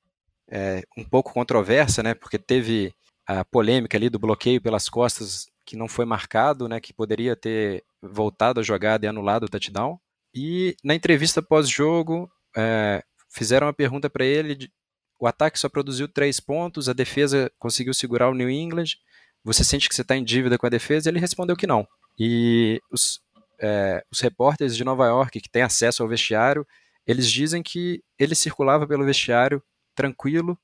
é um pouco controversa, né, porque teve a polêmica ali do bloqueio pelas costas que não foi marcado, né, que poderia ter voltado a jogada e anulado o touchdown. E na entrevista pós-jogo, é, fizeram uma pergunta para ele o ataque só produziu três pontos, a defesa conseguiu segurar o New England. Você sente que você está em dívida com a defesa? Ele respondeu que não. E os, é, os repórteres de Nova York que têm acesso ao vestiário, eles dizem que ele circulava pelo vestiário tranquilo,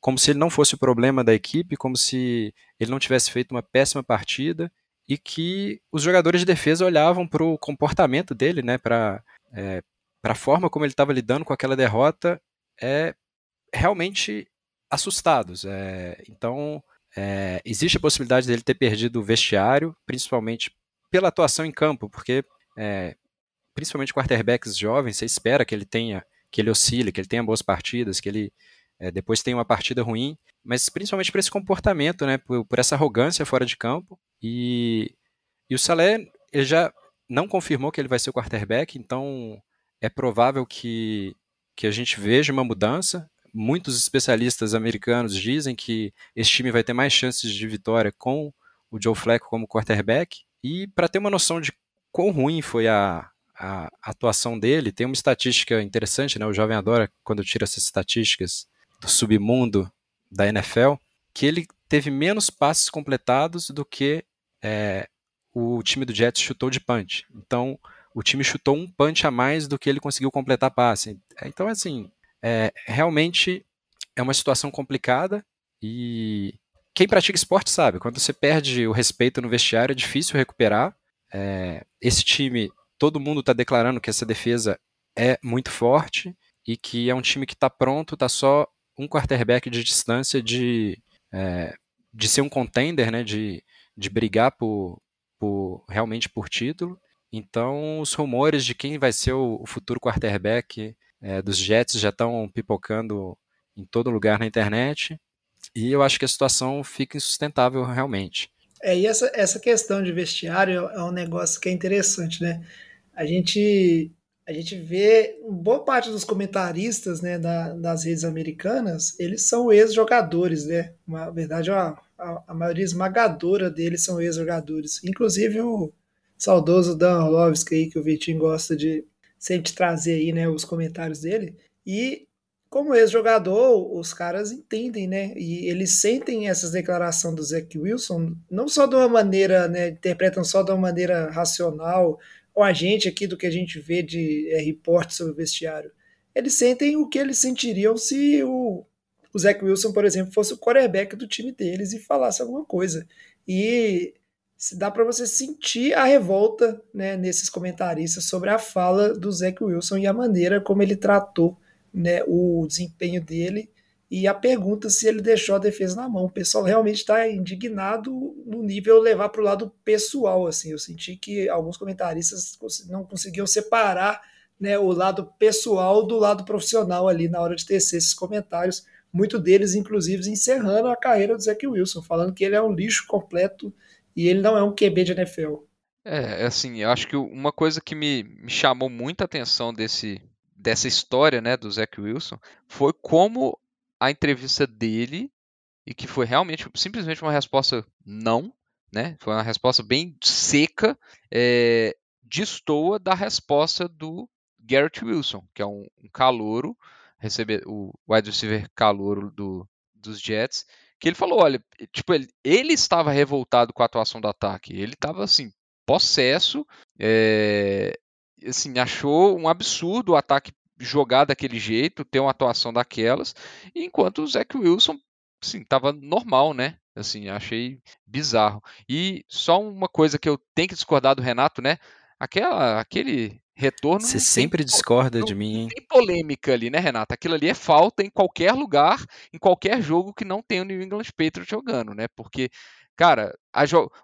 como se ele não fosse o problema da equipe, como se ele não tivesse feito uma péssima partida e que os jogadores de defesa olhavam para o comportamento dele, né, para é, a forma como ele estava lidando com aquela derrota, é, realmente assustados. É, então, é, existe a possibilidade dele ter perdido o vestiário, principalmente pela atuação em campo, porque é, principalmente quarterbacks jovens, você espera que ele tenha, que ele oscile, que ele tenha boas partidas, que ele é, depois tenha uma partida ruim, mas principalmente por esse comportamento, né, por, por essa arrogância fora de campo. E, e o Salé ele já não confirmou que ele vai ser o quarterback, então é provável que que a gente veja uma mudança. Muitos especialistas americanos dizem que esse time vai ter mais chances de vitória com o Joe Flacco como quarterback. E para ter uma noção de quão ruim foi a, a atuação dele, tem uma estatística interessante, né? O jovem adora quando tira essas estatísticas do submundo da NFL, que ele teve menos passes completados do que é, o time do Jets chutou de punch. Então, o time chutou um punch a mais do que ele conseguiu completar passe. Então, assim, é, realmente é uma situação complicada e quem pratica esporte sabe, quando você perde o respeito no vestiário é difícil recuperar. É, esse time, todo mundo está declarando que essa defesa é muito forte e que é um time que está pronto, está só um quarterback de distância de, é, de ser um contender, né, de, de brigar por, por realmente por título. Então, os rumores de quem vai ser o, o futuro quarterback é, dos Jets já estão pipocando em todo lugar na internet. E eu acho que a situação fica insustentável realmente. É, e essa, essa questão de vestiário é um negócio que é interessante, né? A gente, a gente vê boa parte dos comentaristas né, da, das redes americanas, eles são ex-jogadores, né? Na verdade, a, a, a, maioria esmagadora deles são ex-jogadores. Inclusive o saudoso Dan Orlovsky aí, que o Vitinho gosta de sempre trazer aí, né, os comentários dele. E como ex-jogador, os caras entendem, né? E eles sentem essas declarações do Zach Wilson, não só de uma maneira, né? Interpretam só de uma maneira racional, ou a gente aqui do que a gente vê de é, reporte sobre o vestiário. Eles sentem o que eles sentiriam se o, o Zach Wilson, por exemplo, fosse o quarterback do time deles e falasse alguma coisa. E dá para você sentir a revolta né, nesses comentaristas sobre a fala do Zach Wilson e a maneira como ele tratou né, o desempenho dele e a pergunta se ele deixou a defesa na mão. O pessoal realmente está indignado no nível levar para o lado pessoal. Assim, eu senti que alguns comentaristas não conseguiam separar né, o lado pessoal do lado profissional ali na hora de tecer esses comentários. Muito deles, inclusive, encerrando a carreira do Zach Wilson, falando que ele é um lixo completo e ele não é um QB de NFL. É, assim, eu acho que uma coisa que me, me chamou muita atenção desse, dessa história, né, do Zach Wilson, foi como a entrevista dele, e que foi realmente simplesmente uma resposta não, né, foi uma resposta bem seca, é, destoa da resposta do Garrett Wilson, que é um, um calouro, receber o wide receiver calouro do, dos Jets, que ele falou, olha, tipo, ele, ele estava revoltado com a atuação do ataque, ele estava assim, possesso, é, assim, achou um absurdo o ataque jogar daquele jeito, ter uma atuação daquelas, enquanto o Zach Wilson, assim, estava normal, né? Assim, achei bizarro. E só uma coisa que eu tenho que discordar do Renato, né? Aquela, aquele retorno. Você sempre tem, discorda não, de mim, hein? Tem polêmica ali, né, Renato? Aquilo ali é falta em qualquer lugar, em qualquer jogo que não tenha o New England Patriots jogando, né? Porque, cara,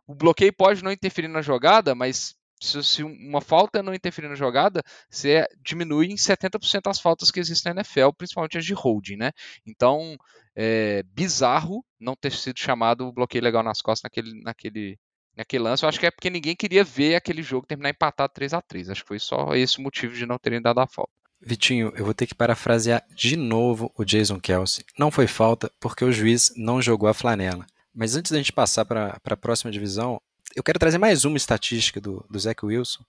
o bloqueio pode não interferir na jogada, mas se, se uma falta não interferir na jogada, você diminui em 70% as faltas que existem na NFL, principalmente as de holding, né? Então, é bizarro não ter sido chamado o bloqueio legal nas costas naquele, naquele naquele lance. Eu acho que é porque ninguém queria ver aquele jogo terminar empatado 3 a 3 Acho que foi só esse o motivo de não terem dado a falta. Vitinho, eu vou ter que parafrasear de novo o Jason Kelsey. Não foi falta porque o juiz não jogou a flanela. Mas antes da gente passar para a próxima divisão, eu quero trazer mais uma estatística do, do Zach Wilson,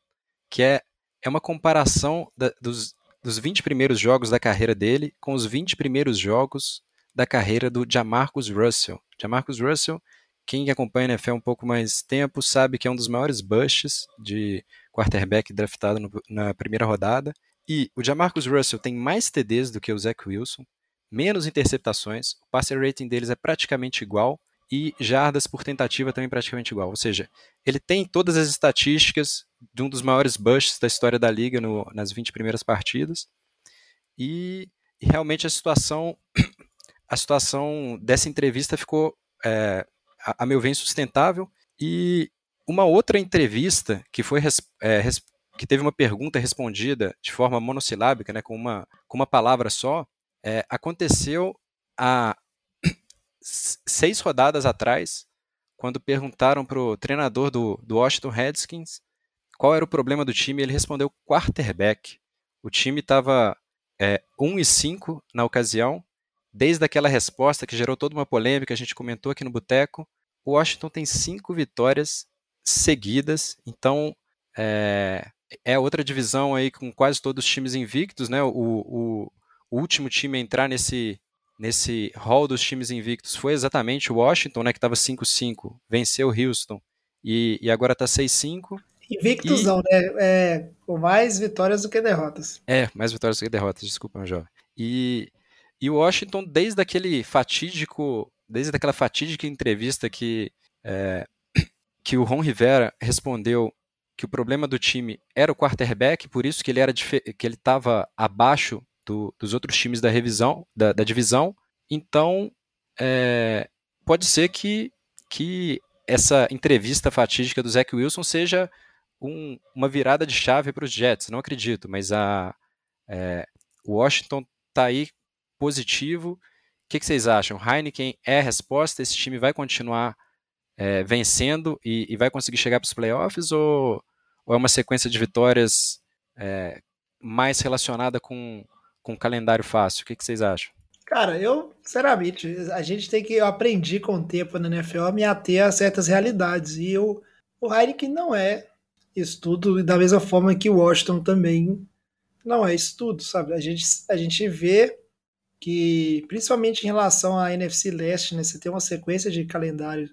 que é, é uma comparação da, dos, dos 20 primeiros jogos da carreira dele com os 20 primeiros jogos da carreira do Jamarcus Russell. Jamarcus Russell quem acompanha a NFL um pouco mais tempo sabe que é um dos maiores busts de quarterback draftado no, na primeira rodada. E o Jamarcus Russell tem mais TDs do que o Zach Wilson, menos interceptações, o passer rating deles é praticamente igual e jardas por tentativa também praticamente igual. Ou seja, ele tem todas as estatísticas de um dos maiores busts da história da liga no, nas 20 primeiras partidas. E, e, realmente a situação a situação dessa entrevista ficou é, a, meu ver, insustentável. E uma outra entrevista que foi é, que teve uma pergunta respondida de forma monossilábica, né, com uma, com uma palavra só, é, aconteceu há seis rodadas atrás, quando perguntaram para o treinador do, do Washington Redskins qual era o problema do time, ele respondeu quarterback. O time estava é, 1 e 5 na ocasião, desde aquela resposta que gerou toda uma polêmica, a gente comentou aqui no Boteco. O Washington tem cinco vitórias seguidas, então é, é, outra divisão aí com quase todos os times invictos, né? O, o, o último time a entrar nesse, nesse hall dos times invictos foi exatamente o Washington, né? Que estava 5-5, venceu o Houston e, e agora está 6-5. Invictus e... não, né? É, com mais vitórias do que derrotas. É, mais vitórias do que derrotas, desculpa, meu jovem. E, e o Washington, desde aquele fatídico, desde aquela fatídica entrevista que, é, que o Ron Rivera respondeu que o problema do time era o quarterback, por isso que ele era que ele estava abaixo do, dos outros times da revisão, da, da divisão. Então, é, pode ser que, que essa entrevista fatídica do Zach Wilson seja um, uma virada de chave para os Jets. Não acredito, mas a é, Washington está aí positivo. O que, que, vocês acham? Heineken é a resposta? Esse time vai continuar é, vencendo e, e, vai conseguir chegar para os playoffs? Ou, ou, é uma sequência de vitórias é, mais relacionada com, com calendário fácil? O que, que, vocês acham? Cara, eu, sinceramente, a gente tem que. Eu aprendi com o tempo na NFL a me ater a certas realidades. E eu, o Heineken não é isso tudo, da mesma forma que o Washington também não é isso tudo, sabe? A gente, a gente vê que, principalmente em relação à NFC Leste, né, você tem uma sequência de calendário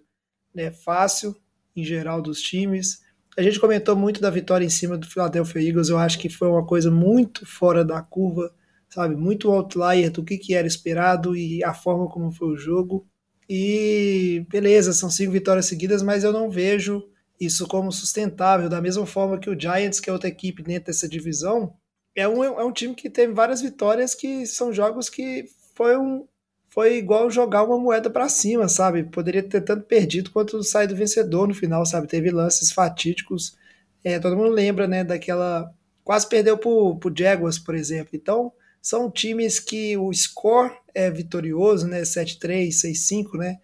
né, fácil, em geral, dos times. A gente comentou muito da vitória em cima do Philadelphia Eagles, eu acho que foi uma coisa muito fora da curva, sabe? Muito outlier do que, que era esperado e a forma como foi o jogo. E beleza, são cinco vitórias seguidas, mas eu não vejo isso como sustentável, da mesma forma que o Giants, que é outra equipe dentro dessa divisão, é um, é um time que teve várias vitórias que são jogos que foi um foi igual jogar uma moeda para cima, sabe? Poderia ter tanto perdido quanto saído vencedor no final, sabe? Teve lances fatídicos. É, todo mundo lembra, né, daquela quase perdeu pro, pro Jaguars, por exemplo. Então, são times que o score é vitorioso, né, 7-3, 6-5, né?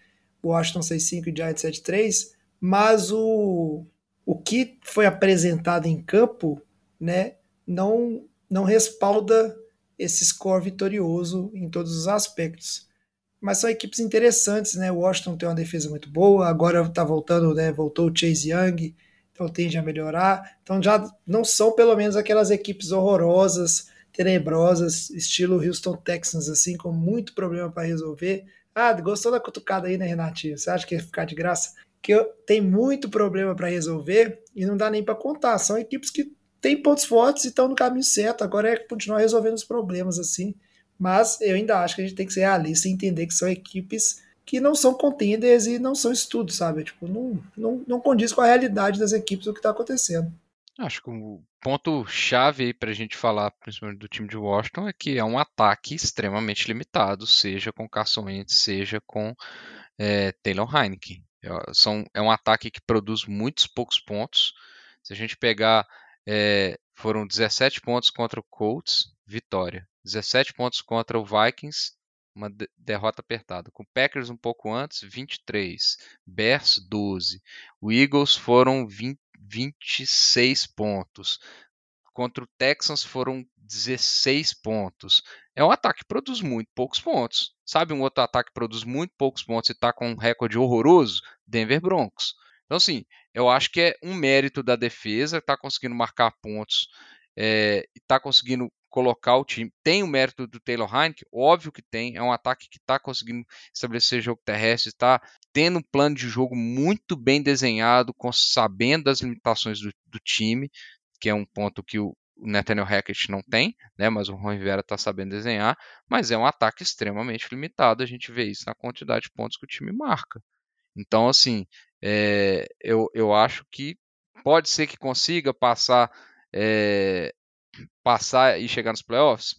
Washington 6-5 e Giants 7-3, mas o, o que foi apresentado em campo, né, não, não respalda esse score vitorioso em todos os aspectos. Mas são equipes interessantes, né? O Washington tem uma defesa muito boa, agora está voltando, né? Voltou o Chase Young, então tende a melhorar. Então já não são pelo menos aquelas equipes horrorosas, tenebrosas, estilo Houston Texans, assim, com muito problema para resolver. Ah, gostou da cutucada aí, né, Renatinho? Você acha que ia ficar de graça? que tem muito problema para resolver e não dá nem para contar. São equipes que têm pontos fortes e estão no caminho certo. Agora é continuar resolvendo os problemas assim. Mas eu ainda acho que a gente tem que ser realista e entender que são equipes que não são contenders e não são estudos, sabe? Tipo, não, não, não condiz com a realidade das equipes o que está acontecendo. Acho que o ponto chave aí para a gente falar, principalmente do time de Washington, é que é um ataque extremamente limitado, seja com Carson Wentz, seja com é, Taylor Heineken. É, são, é um ataque que produz muitos poucos pontos. Se a gente pegar, é, foram 17 pontos contra o Colts, vitória. 17 pontos contra o Vikings, uma de derrota apertada. Com o Packers um pouco antes, 23. Bears, 12. O Eagles foram 20, 26 pontos. Contra o Texans foram 16 pontos. É um ataque que produz muito poucos pontos. Sabe um outro ataque que produz muito poucos pontos e está com um recorde horroroso? Denver Broncos. Então, assim, eu acho que é um mérito da defesa, está conseguindo marcar pontos está conseguindo colocar o time. Tem o mérito do Taylor Heineken? Óbvio que tem. É um ataque que está conseguindo estabelecer jogo terrestre, está tendo um plano de jogo muito bem desenhado, com, sabendo das limitações do, do time, que é um ponto que o, o Nathaniel Hackett não tem, né, mas o Ron Rivera está sabendo desenhar, mas é um ataque extremamente limitado, a gente vê isso na quantidade de pontos que o time marca. Então, assim, é, eu, eu acho que pode ser que consiga passar, é, passar e chegar nos playoffs?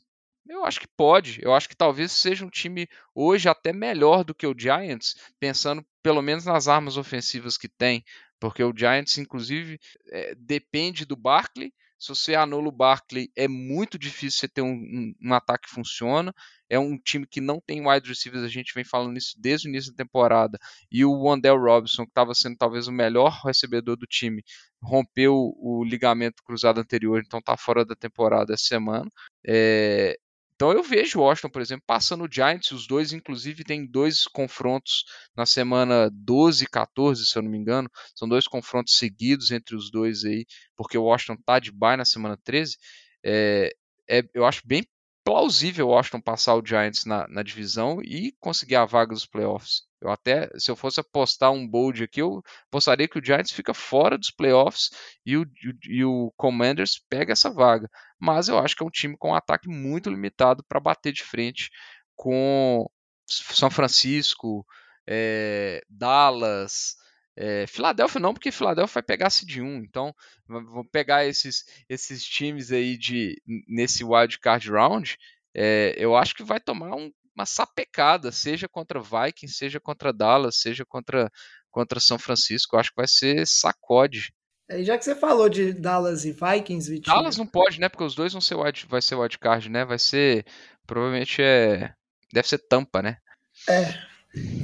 Eu acho que pode. Eu acho que talvez seja um time hoje até melhor do que o Giants, pensando pelo menos nas armas ofensivas que tem, porque o Giants, inclusive, é, depende do Barkley se você anula o Barkley, é muito difícil você ter um, um, um, ataque que funciona. É um time que não tem wide receivers, a gente vem falando isso desde o início da temporada. E o Wandell Robinson, que estava sendo talvez o melhor recebedor do time, rompeu o ligamento cruzado anterior, então está fora da temporada essa semana. É, Então eu vejo o Washington, por exemplo, passando o Giants, os dois, inclusive, têm dois confrontos na semana 12 e 14, se eu não me engano. São dois confrontos seguidos entre os dois aí, porque o Washington tá de bye na semana 13. É, é, eu acho bem plausível o Washington passar o Giants na, na, divisão e conseguir a vaga dos playoffs. Eu até, se eu fosse apostar um bold aqui, eu apostaria que o Giants fica fora dos playoffs e o, e o Commanders pega essa vaga. Mas eu acho que é um time com um ataque muito limitado para bater de frente com São Francisco, é, Dallas, é, Filadélfia não, porque Filadélfia vai pegar de 1, então vou pegar esses, esses times aí de nesse wild card round, é, eu acho que vai tomar um, uma sapecada, seja contra Vikings, seja contra Dallas, seja contra, contra São Francisco, eu acho que vai ser sacode. É, já que você falou de Dallas e Vikings, Vitinho... Dallas não pode, né, porque os dois vão ser wild, vai ser wild card, né, vai ser, provavelmente é, deve ser Tampa, né. É,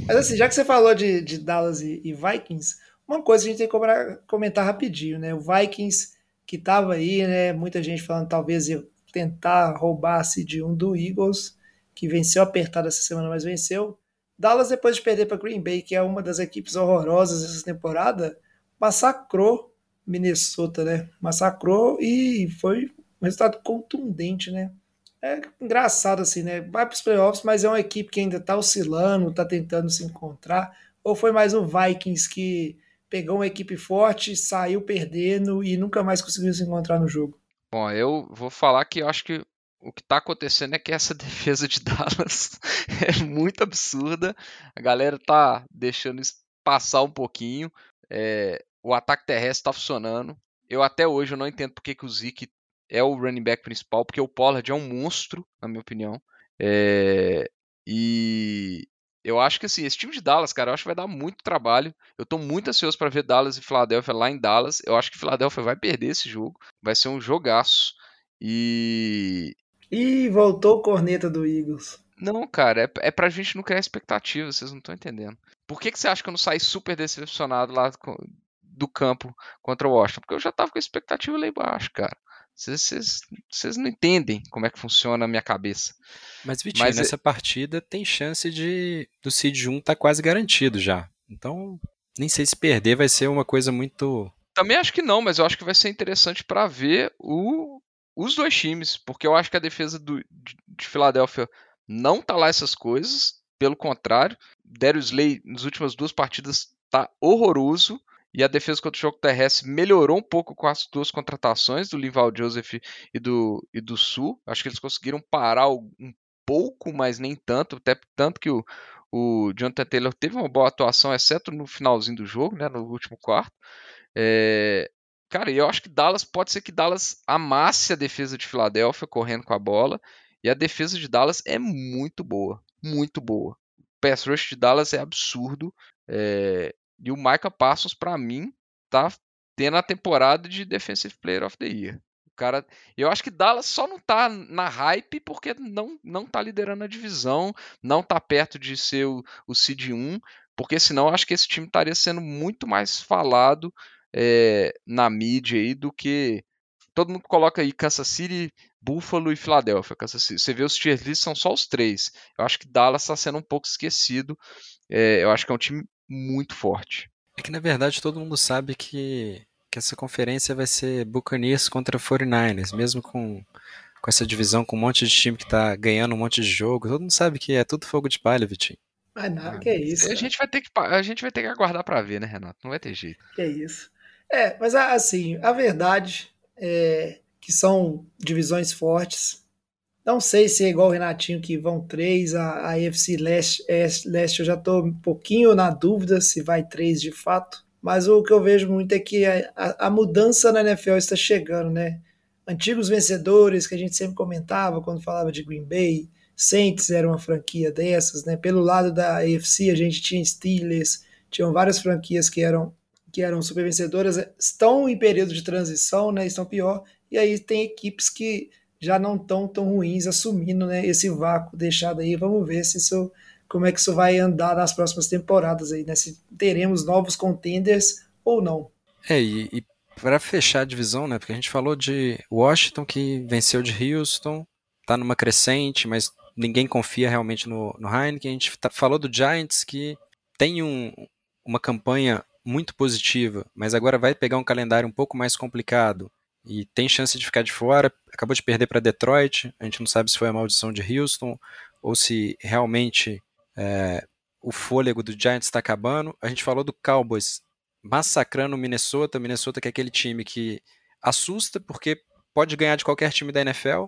mas assim, já que você falou de, de Dallas e, e, Vikings, uma coisa a gente tem que comentar rapidinho, né? O Vikings que estava aí, né? Muita gente falando talvez ia tentar roubar a seed 1 do Eagles, que venceu apertado essa semana, mas venceu. Dallas, depois de perder para Green Bay, que é uma das equipes horrorosas dessa temporada, massacrou Minnesota, né? Massacrou e foi um resultado contundente, né? É engraçado assim, né? Vai para os playoffs, mas é uma equipe que ainda está oscilando, está tentando se encontrar. Ou foi mais o Vikings que pegou uma equipe forte, saiu perdendo e nunca mais conseguiu se encontrar no jogo? Bom, eu vou falar que eu acho que o que está acontecendo é que essa defesa de Dallas é muito absurda. A galera tá deixando isso passar um pouquinho. É, o ataque terrestre está funcionando. Eu até hoje eu não entendo porque que o Zeke é o running back principal, porque o Pollard é um monstro, na minha opinião. É, e eu acho que assim, esse time de Dallas, cara, eu acho que vai dar muito trabalho. Eu tô muito ansioso para ver Dallas e Philadelphia lá em Dallas. Eu acho que Philadelphia vai perder esse jogo. Vai ser um jogaço. E. Ih, voltou o corneta do Eagles. Não, cara, é, é pra gente não criar expectativa, vocês não estão entendendo. Por que, que você acha que eu não saí super decepcionado lá do campo contra o Washington? Porque eu já tava com a expectativa lá embaixo, cara. Vocês não entendem como é que funciona a minha cabeça. Mas, Vitinho, Mas, é nessa é... partida tem chance de do Seed 1 tá quase garantido já. Então, nem sei se perder vai ser uma coisa muito. Também acho que não, mas eu acho que vai ser interessante para ver o, os dois times, porque eu acho que a defesa do, de, de Filadélfia não tá lá essas coisas. Pelo contrário, Darius Slay nas últimas duas partidas tá horroroso. E a defesa contra o jogo terrestre melhorou um pouco com as duas contratações do Lival Joseph e do, e do Sul. Acho que eles conseguiram parar um pouco, mas nem tanto. Até tanto que o, o Jonathan Taylor teve uma boa atuação, exceto no finalzinho do jogo, né, no último quarto. É, cara, eu acho que Dallas pode ser que Dallas amasse a defesa de Filadélfia correndo com a bola. E a defesa de Dallas é muito boa, muito boa. O pass rush de Dallas é absurdo. É, e o Micah Parsons, para mim, tá tendo a temporada de Defensive Player of the Year. O cara, eu acho que Dallas só não tá na hype porque não não tá liderando a divisão, não tá perto de ser o, o seed 1, porque senão eu acho que esse time estaria sendo muito mais falado é, na mídia aí do que todo mundo coloca aí Kansas City, Buffalo e Filadélfia. Você vê os tier lists são só os três. Eu acho que Dallas está sendo um pouco esquecido. É, eu acho que é um time muito forte. É que na verdade todo mundo sabe que, que essa conferência vai ser Buccaneers contra 49ers, mesmo com, com essa divisão, com um monte de time que tá ganhando um monte de jogo. Todo mundo sabe que é tudo fogo de palha, Vitinho. Mas nada, ah, que é isso. A gente, vai ter que, a gente vai ter que aguardar para ver, né, Renato? Não vai ter jeito. Que é isso. É, mas assim, a verdade é que são divisões fortes. Não sei se é igual o Renatinho que vão três, a, a AFC Leste, Leste eu já estou um pouquinho na dúvida se vai três de fato, mas o que eu vejo muito é que a, a, a mudança na NFL está chegando, né? Antigos vencedores que a gente sempre comentava quando falava de Green Bay, Saints era uma franquia dessas, né? Pelo lado da AFC a gente tinha Steelers, tinham várias franquias que eram que eram super vencedoras, estão em período de transição, né? Estão pior, e aí tem equipes que já não estão tão ruins assumindo né, esse vácuo deixado aí. Vamos ver se isso, como é que isso vai andar nas próximas temporadas aí, né? Se teremos novos contenders ou não. É, e, e para fechar a divisão, né? Porque a gente falou de Washington que venceu de Houston, tá numa crescente, mas ninguém confia realmente no, no Heineken. A gente tá, falou do Giants que tem um, uma campanha muito positiva, mas agora vai pegar um calendário um pouco mais complicado e tem chance de ficar de fora. Acabou de perder para Detroit, a gente não sabe se foi a maldição de Houston ou se realmente é, o fôlego do Giants está acabando. A gente falou do Cowboys massacrando o Minnesota, Minnesota que é aquele time que assusta porque pode ganhar de qualquer time da NFL,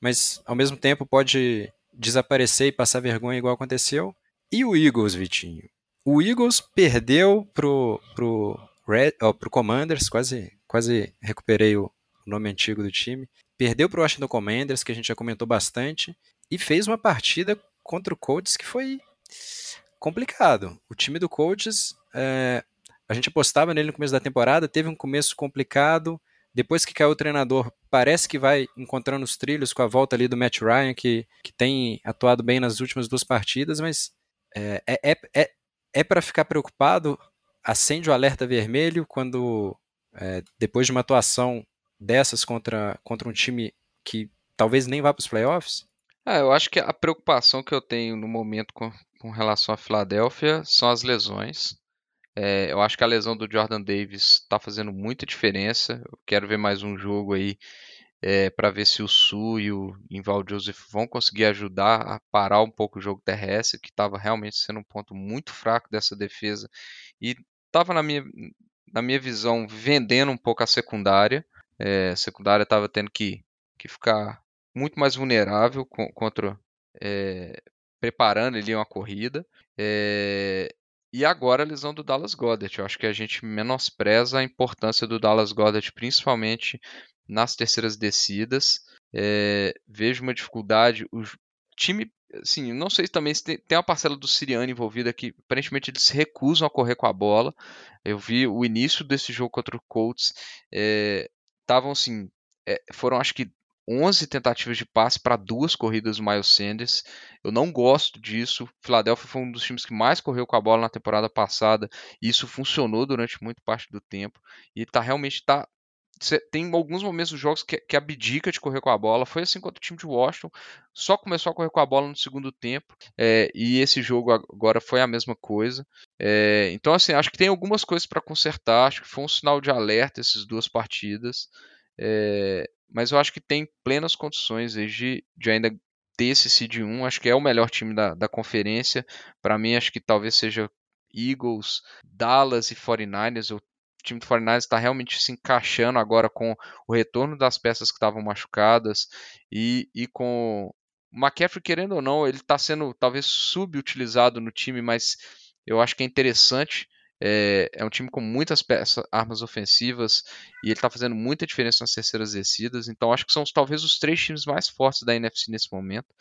mas ao mesmo tempo pode desaparecer e passar vergonha igual aconteceu. E o Eagles, Vitinho? O Eagles perdeu pro, pro, oh, pro Commanders, quase, quase recuperei o nome antigo do time. Perdeu pro Washington Commanders, que a gente já comentou bastante, e fez uma partida contra o Colts que foi complicado. O time do Colts, é, a gente apostava nele no começo da temporada, teve um começo complicado, depois que caiu o treinador, parece que vai encontrando os trilhos com a volta ali do Matt Ryan, que, que tem atuado bem nas últimas duas partidas, mas é, é, é, é, é para ficar preocupado. Acende o alerta vermelho quando, é, depois de uma atuação dessas contra, contra um time que talvez nem vá para os playoffs? Ah, eu acho que a preocupação que eu tenho no momento com, com relação à Filadélfia são as lesões. É, eu acho que a lesão do Jordan Davis está fazendo muita diferença. Eu quero ver mais um jogo aí é, para ver se o Su e o Inval Joseph vão conseguir ajudar a parar um pouco o jogo terrestre, que estava realmente sendo um ponto muito fraco dessa defesa e estava na minha, na minha visão vendendo um pouco a secundária. É, secundária estava tendo que, que ficar muito mais vulnerável contra é, preparando ali uma corrida. É, e agora a lesão do Dallas Goddard. Eu acho que a gente menospreza a importância do Dallas Goddard, principalmente nas terceiras descidas. É, vejo uma dificuldade. O time, assim, não sei também se tem, tem uma parcela do Siriano envolvida que aparentemente eles se recusam a correr com a bola. Eu vi o início desse jogo contra o Colts. Estavam assim. É, foram acho que 11 tentativas de passe para duas corridas do Miles Sanders. Eu não gosto disso. Philadelphia foi um dos times que mais correu com a bola na temporada passada e isso funcionou durante muito parte do tempo. E tá realmente tá tem alguns momentos dos jogos que, que abdica de correr com a bola. Foi assim contra o time de Washington, só começou a correr com a bola no segundo tempo. É, e esse jogo agora foi a mesma coisa. É, então, assim, acho que tem algumas coisas para consertar. Acho que foi um sinal de alerta essas duas partidas. É, mas eu acho que tem plenas condições de, de ainda ter esse seed 1. Acho que é o melhor time da, da conferência. Para mim, acho que talvez seja Eagles, Dallas e 49ers. O time do 49ers está realmente se encaixando agora com o retorno das peças que estavam machucadas e, e com o McCaffrey, querendo ou não, ele está sendo talvez subutilizado no time, mas eu acho que é interessante é, é um time com muitas peças, armas ofensivas e ele está fazendo muita diferença nas terceiras descidas. Então acho que são talvez os três times mais fortes da NFC nesse momento.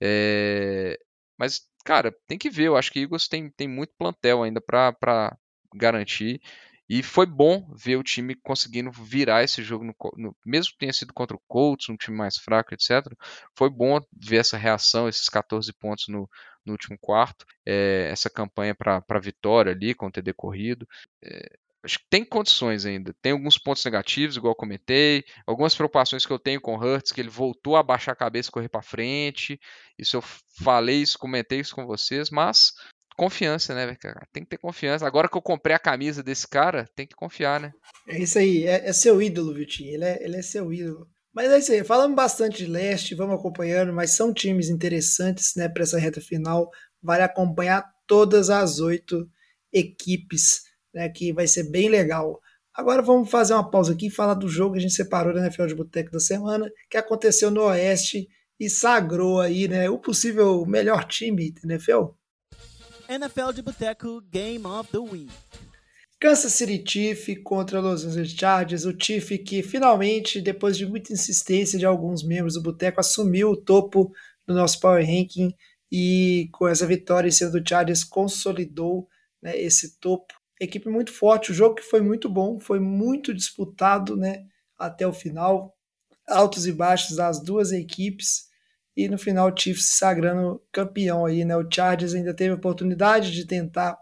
É, mas, cara, tem que ver. Eu acho que Eagles tem, tem muito plantel ainda para garantir. E foi bom ver o time conseguindo virar esse jogo, no, no, mesmo que tenha sido contra o Colts, um time mais fraco, etc. Foi bom ver essa reação, esses 14 pontos no, no último quarto, é, essa campanha para vitória ali, com o TD corrido. É, acho que tem condições ainda. Tem alguns pontos negativos, igual comentei, algumas preocupações que eu tenho com o Hurts, que ele voltou a baixar a cabeça e correr para frente. Isso eu falei isso, comentei isso com vocês, mas confiança, né, cara? Tem que ter confiança. Agora que eu comprei a camisa desse cara, tem que confiar, né? É isso aí, é, é seu ídolo, Vitinho. Ele é, ele é seu ídolo. Mas é isso aí, falamos bastante de leste, vamos acompanhando, mas são times interessantes né, para essa reta final. Vale acompanhar todas as oito equipes, né, que vai ser bem legal. Agora vamos fazer uma pausa aqui e falar do jogo que a gente separou da NFL de Boteco da semana, que aconteceu no Oeste e sagrou aí né, o possível melhor time da NFL. NFL de Boteco Game of the Week. Kansas City Chief contra Los Angeles Chargers. O Chief que finalmente, depois de muita insistência de alguns membros do Boteco, assumiu o topo do nosso Power Ranking e com essa vitória em cima do Chargers consolidou né, esse topo. Equipe muito forte, o jogo que foi muito bom, foi muito disputado né, até o final. Altos e baixos das duas equipes e no final o Chiefs se sagrando campeão aí, né? O Chargers ainda teve a oportunidade de tentar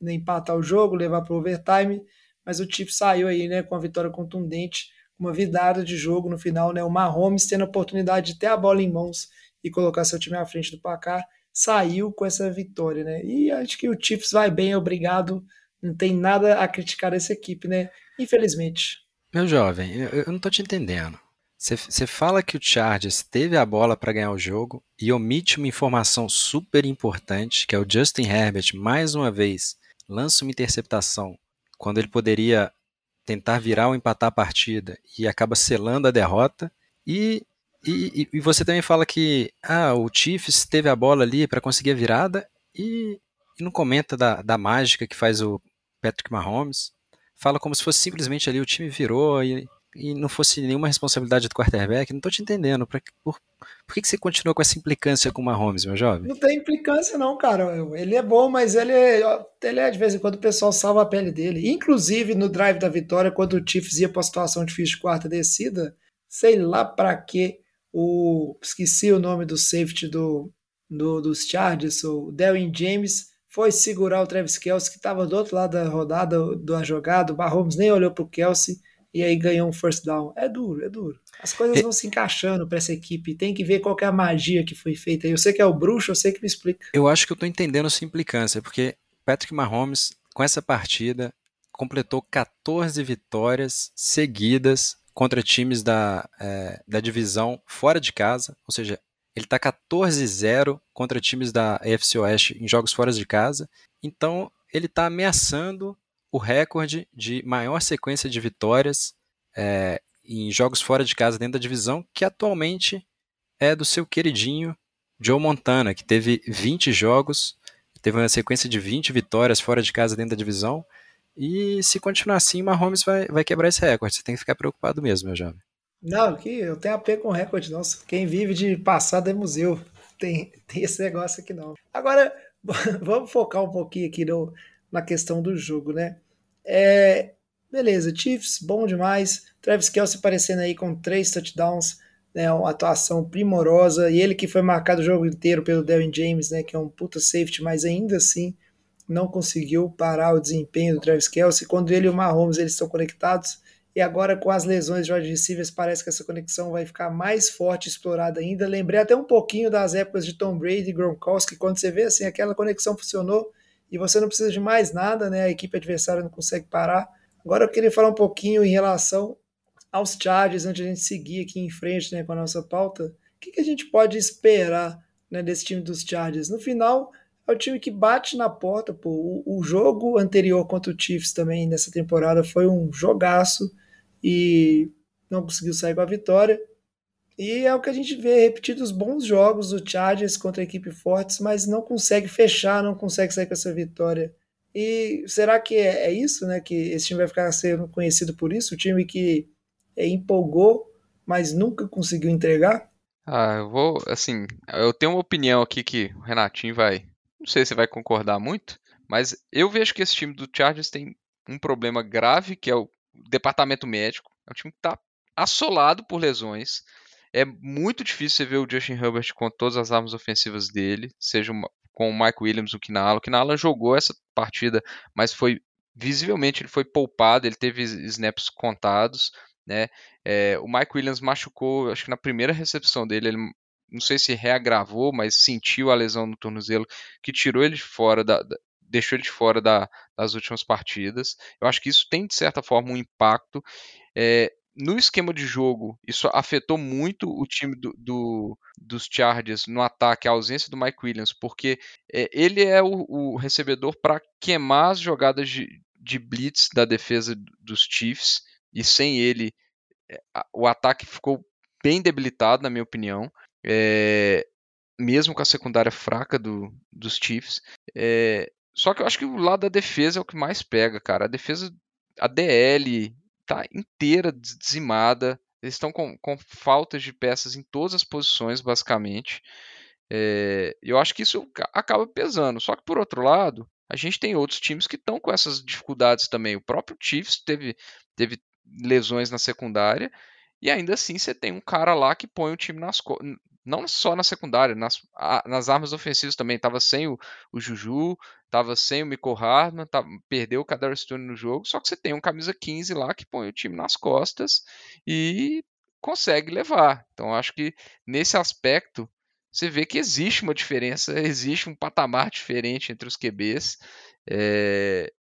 né, empatar o jogo, levar para o overtime, mas o Chiefs saiu aí, né, com a vitória contundente uma virada de jogo no final, né? O Mahomes tendo a oportunidade de ter a bola em mãos e colocar seu time à frente do placar, saiu com essa vitória, né? E acho que o Chiefs vai bem, obrigado. Não tem nada a criticar essa equipe, né? Infelizmente. Meu jovem, eu, não tô te entendendo. Você fala que o Chargers teve a bola para ganhar o jogo e omite uma informação super importante, que é o Justin Herbert, mais uma vez, lança uma interceptação quando ele poderia tentar virar ou empatar a partida e acaba selando a derrota. E, e, e você também fala que ah, o Chiefs teve a bola ali para conseguir a virada e, e não comenta da, da mágica que faz o Patrick Mahomes. Fala como se fosse simplesmente ali o time virou e, e não fosse nenhuma responsabilidade do quarterback. Não estou te entendendo. Pra, por, por que, que você continua com essa implicância com o Mahomes, meu jovem? Não tem implicância, não, cara. Ele é bom, mas ele é, ele é de vez em quando o pessoal salva a pele dele. Inclusive no drive da vitória, quando o Chiefs ia para a situação difícil de quarta descida, sei lá para que o. Esqueci o nome do safety do, do, dos Chargers, o Delwin James foi segurar o Travis Kelsey, que estava do outro lado da rodada, da jogada, o Mahomes nem olhou para o Kelsey e aí ganhou um first down. É duro, é duro. As coisas vão se encaixando para essa equipe. Tem que ver qual que é a magia que foi feita. Eu sei que é o bruxo, eu sei que me explica. Eu acho que eu estou entendendo essa implicância, porque Patrick Mahomes, com essa partida, completou 14 vitórias seguidas contra times da, é, da divisão fora de casa, ou seja, ele está 14-0 contra times da AFC Oeste em jogos fora de casa. Então, ele está ameaçando o recorde de maior sequência de vitórias é, em jogos fora de casa dentro da divisão, que atualmente é do seu queridinho Joe Montana, que teve 20 jogos, teve uma sequência de 20 vitórias fora de casa dentro da divisão. E se continuar assim, Mahomes vai, vai quebrar esse recorde. Você tem que ficar preocupado mesmo, meu jovem. Não, que eu tenho a pé com recorde, nossa. Quem vive de passado é museu. Tem, tem esse negócio aqui não. Agora, vamos focar um pouquinho aqui no, na questão do jogo, né? É, beleza, Chiefs, bom demais. Travis Kelsey aparecendo aí com três touchdowns, né? Uma atuação primorosa. E ele que foi marcado o jogo inteiro pelo Devin James, né? Que é um puta safety, mas ainda assim não conseguiu parar o desempenho do Travis Kelsey. Quando ele e o Mahomes eles estão conectados, e agora, com as lesões de wide receivers, parece que essa conexão vai ficar mais forte, explorada ainda. Lembrei até um pouquinho das épocas de Tom Brady e Gronkowski, quando você vê assim, aquela conexão funcionou e você não precisa de mais nada, né? A equipe adversária não consegue parar. Agora eu queria falar um pouquinho em relação aos Chargers, antes de a gente seguir aqui em frente né, com a nossa pauta. O que, que a gente pode esperar né, desse time dos Chargers? No final, é o time que bate na porta. Pô. O, o jogo anterior contra o Chiefs também nessa temporada foi um jogaço e não conseguiu sair com a vitória. E é o que a gente vê repetidos bons jogos do Chargers contra a equipe fortes, mas não consegue fechar, não consegue sair com essa vitória. E será que é, é isso, né? Que esse time vai ficar sendo conhecido por isso? O time que é, empolgou, mas nunca conseguiu entregar? Ah, eu vou, assim, eu tenho uma opinião aqui que o Renatinho vai, não sei se vai concordar muito, mas eu vejo que esse time do Chargers tem um problema grave, que é o departamento médico. É um time que está assolado por lesões. É muito difícil você ver o Justin Herbert com todas as armas ofensivas dele, seja com o Mike Williams, o Kinala. O Kinala jogou essa partida, mas foi visivelmente ele foi poupado, ele teve snaps contados. Né? É, o Mike Williams machucou, acho que na primeira recepção dele, ele não sei se reagravou, mas sentiu a lesão no tornozelo que tirou ele de fora da, deixou ele de fora da, das últimas partidas. Eu acho que isso tem, de certa forma, um impacto. É, no esquema de jogo, isso afetou muito o time do, do, dos Chargers no ataque, a ausência do Mike Williams, porque é, ele é o, o recebedor para queimar as jogadas de, de blitz da defesa dos Chiefs, e sem ele é, o ataque ficou bem debilitado, na minha opinião. É, mesmo com a secundária fraca do, dos Chiefs. É, só que eu acho que o lado da defesa é o que mais pega, cara. A defesa, a DL tá inteira dizimada. Eles estão com, com faltas de peças em todas as posições, basicamente. É, eu acho que isso acaba pesando. Só que por outro lado, a gente tem outros times que estão com essas dificuldades também. O próprio Chiefs teve, teve lesões na secundária e ainda assim você tem um cara lá que põe o time nas não só na secundária, nas, a, nas armas ofensivas também. Tava sem o, o Juju, tava sem o Michael Hardman, tava, perdeu o Kadar Stone no jogo, só que você tem um camisa 15 lá que põe o time nas costas e consegue levar. Então acho que nesse aspecto você vê que existe uma diferença, existe um patamar diferente entre os QBs. É,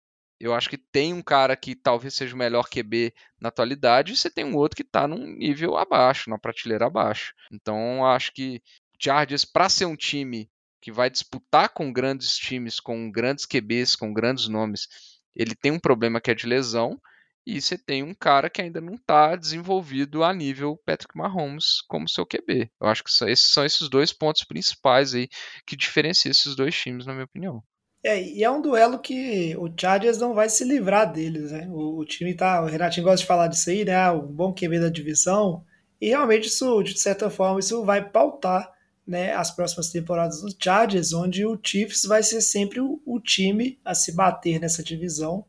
eu acho que tem um cara que talvez seja o melhor QB na atualidade e você tem um outro que está num nível abaixo, na prateleira abaixo. Então acho que Chargers, para ser um time que vai disputar com grandes times, com grandes QBs, com grandes nomes, ele tem um problema que é de lesão e você tem um cara que ainda não está desenvolvido a nível Patrick Mahomes como seu QB. Eu acho que esses são esses dois pontos principais aí que diferenciam esses dois times, na minha opinião. É, e é um duelo que o Chargers não vai se livrar deles, né? O, o time tá. O Renatinho gosta de falar disso aí, né? O bom QB da divisão. E realmente isso, de certa forma, isso vai pautar né, as próximas temporadas do Chargers, onde o Chiefs vai ser sempre o, o time a se bater nessa divisão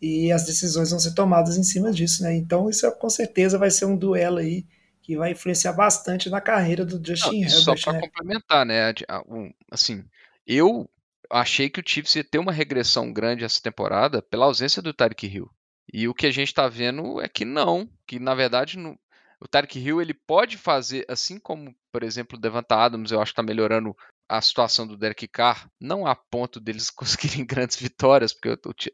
e as decisões vão ser tomadas em cima disso, né? Então isso com certeza vai ser um duelo aí que vai influenciar bastante na carreira do Justin Não, Herbert. Só para né? complementar, né? Assim, eu achei que o Chiefs ia ter uma regressão grande essa temporada pela ausência do Tyreek Hill. E o que a gente está vendo é que não, que na verdade no, o Tyreek Hill ele pode fazer, assim como, por exemplo, o Devonta Adams, eu acho que está melhorando a situação do Derek Carr, não a ponto deles conseguirem grandes vitórias, porque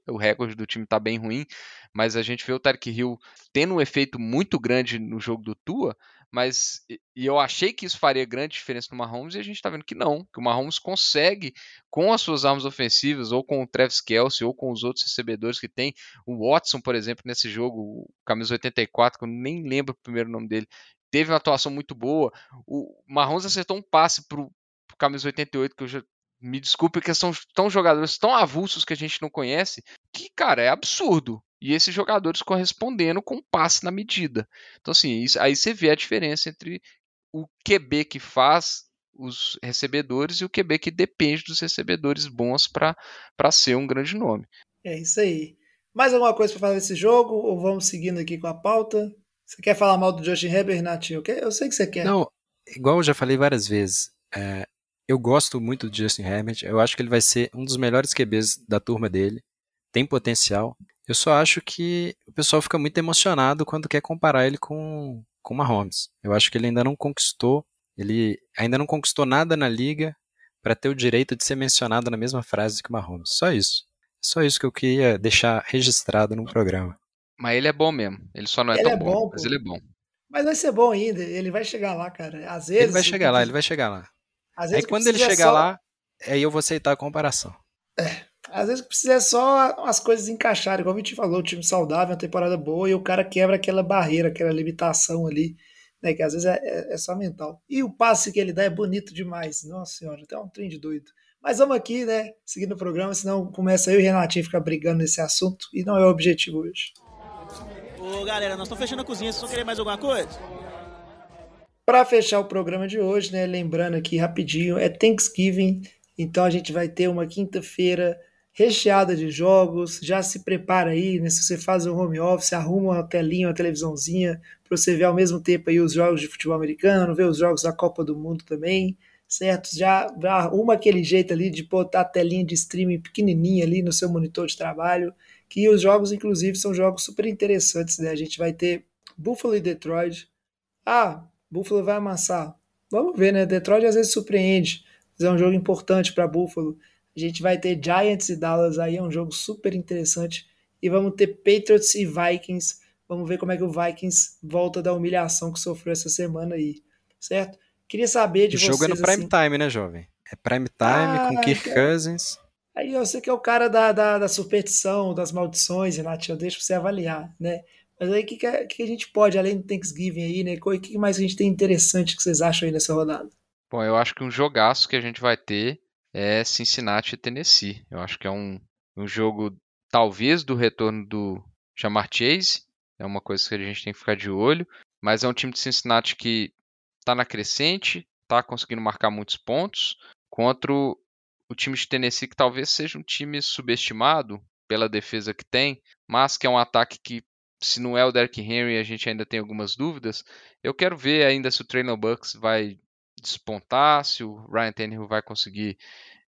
o, o recorde do time está bem ruim, mas a gente vê o Tyreek Hill tendo um efeito muito grande no jogo do Tua, mas e eu achei que isso faria grande diferença no Mahomes e a gente está vendo que não, que o Mahomes consegue com as suas armas ofensivas ou com o Travis Kelce ou com os outros recebedores que tem, o Watson, por exemplo, nesse jogo, o camisa 84, que eu nem lembro o primeiro nome dele, teve uma atuação muito boa. O Mahomes acertou um passe pro, pro camisa 88 que eu já me desculpe que são tão jogadores tão avulsos que a gente não conhece, que cara, é absurdo e esses jogadores correspondendo com passe na medida. Então, assim, isso, aí você vê a diferença entre o QB que faz os recebedores e o QB que depende dos recebedores bons para ser um grande nome. É isso aí. Mais alguma coisa para falar desse jogo ou vamos seguindo aqui com a pauta? Você quer falar mal do Justin Herbert, Natinho? Eu sei que você quer. Não, igual eu já falei várias vezes, é, eu gosto muito do Justin Herbert. Eu acho que ele vai ser um dos melhores QBs da turma dele. Tem potencial. Eu só acho que o pessoal fica muito emocionado quando quer comparar ele com com Mahomes. Eu acho que ele ainda não conquistou, ele ainda não conquistou nada na liga para ter o direito de ser mencionado na mesma frase que o Mahomes. Só isso. Só isso que eu queria deixar registrado no programa. Mas ele é bom mesmo. Ele só não é ele tão é bom, bom mas ele é bom. Mas vai ser bom ainda. Ele vai chegar lá, cara. Às vezes. Ele vai chegar lá, ele vai chegar lá. Às vezes aí quando ele chegar só... lá, aí eu vou aceitar a comparação. É. Às vezes precisa só as coisas encaixarem, igual a gente falou, o time saudável, uma temporada boa, e o cara quebra aquela barreira, aquela limitação ali, né? Que às vezes é, é, é só mental. E o passe que ele dá é bonito demais. Nossa senhora, até um trem de doido. Mas vamos aqui, né? Seguindo o programa, senão começa eu e o Renatinho ficar brigando nesse assunto, e não é o objetivo hoje. Ô galera, nós estamos fechando a cozinha, vocês vão querer mais alguma coisa? Para fechar o programa de hoje, né? Lembrando aqui rapidinho, é Thanksgiving, então a gente vai ter uma quinta-feira recheada de jogos. Já se prepara aí, né? Se você faz o home office, arruma uma telinha, uma televisãozinha, para você ver ao mesmo tempo aí os jogos de futebol americano, ver os jogos da Copa do Mundo também, certo? Já, já arruma aquele jeito ali de botar a telinha de streaming pequenininha ali no seu monitor de trabalho, que os jogos, inclusive, são jogos super interessantes, né? A gente vai ter Buffalo e Detroit. Ah, Buffalo vai amassar. Vamos ver, né? Detroit às vezes surpreende. É um jogo importante para Buffalo. A gente vai ter Giants e Dallas aí, é um jogo super interessante. E vamos ter Patriots e Vikings. Vamos ver como é que o Vikings volta da humilhação que sofreu essa semana aí, certo? Queria saber de o vocês. O jogo é no prime assim, time, né, jovem? É prime time ah, com Kirk Cousins. Aí eu sei que é o cara da, da, da superstição, das maldições, Renato, eu deixo você avaliar, né? Mas aí o que, que, que, a gente pode, além do Thanksgiving aí, né? O que mais a gente tem interessante que vocês acham aí nessa rodada? Bom, eu acho que um jogaço que a gente vai ter é Cincinnati e Tennessee. Eu acho que é um, um jogo, talvez, do retorno do Jamar Chase. É uma coisa que a gente tem que ficar de olho. Mas é um time de Cincinnati que está na crescente, está conseguindo marcar muitos pontos. Contra o, o time de Tennessee, que talvez seja um time subestimado pela defesa que tem, mas que é um ataque que, se não é o Derrick Henry, a gente ainda tem algumas dúvidas. Eu quero ver ainda se o Traylon Bucks vai despontar, se o Ryan Tannehill vai conseguir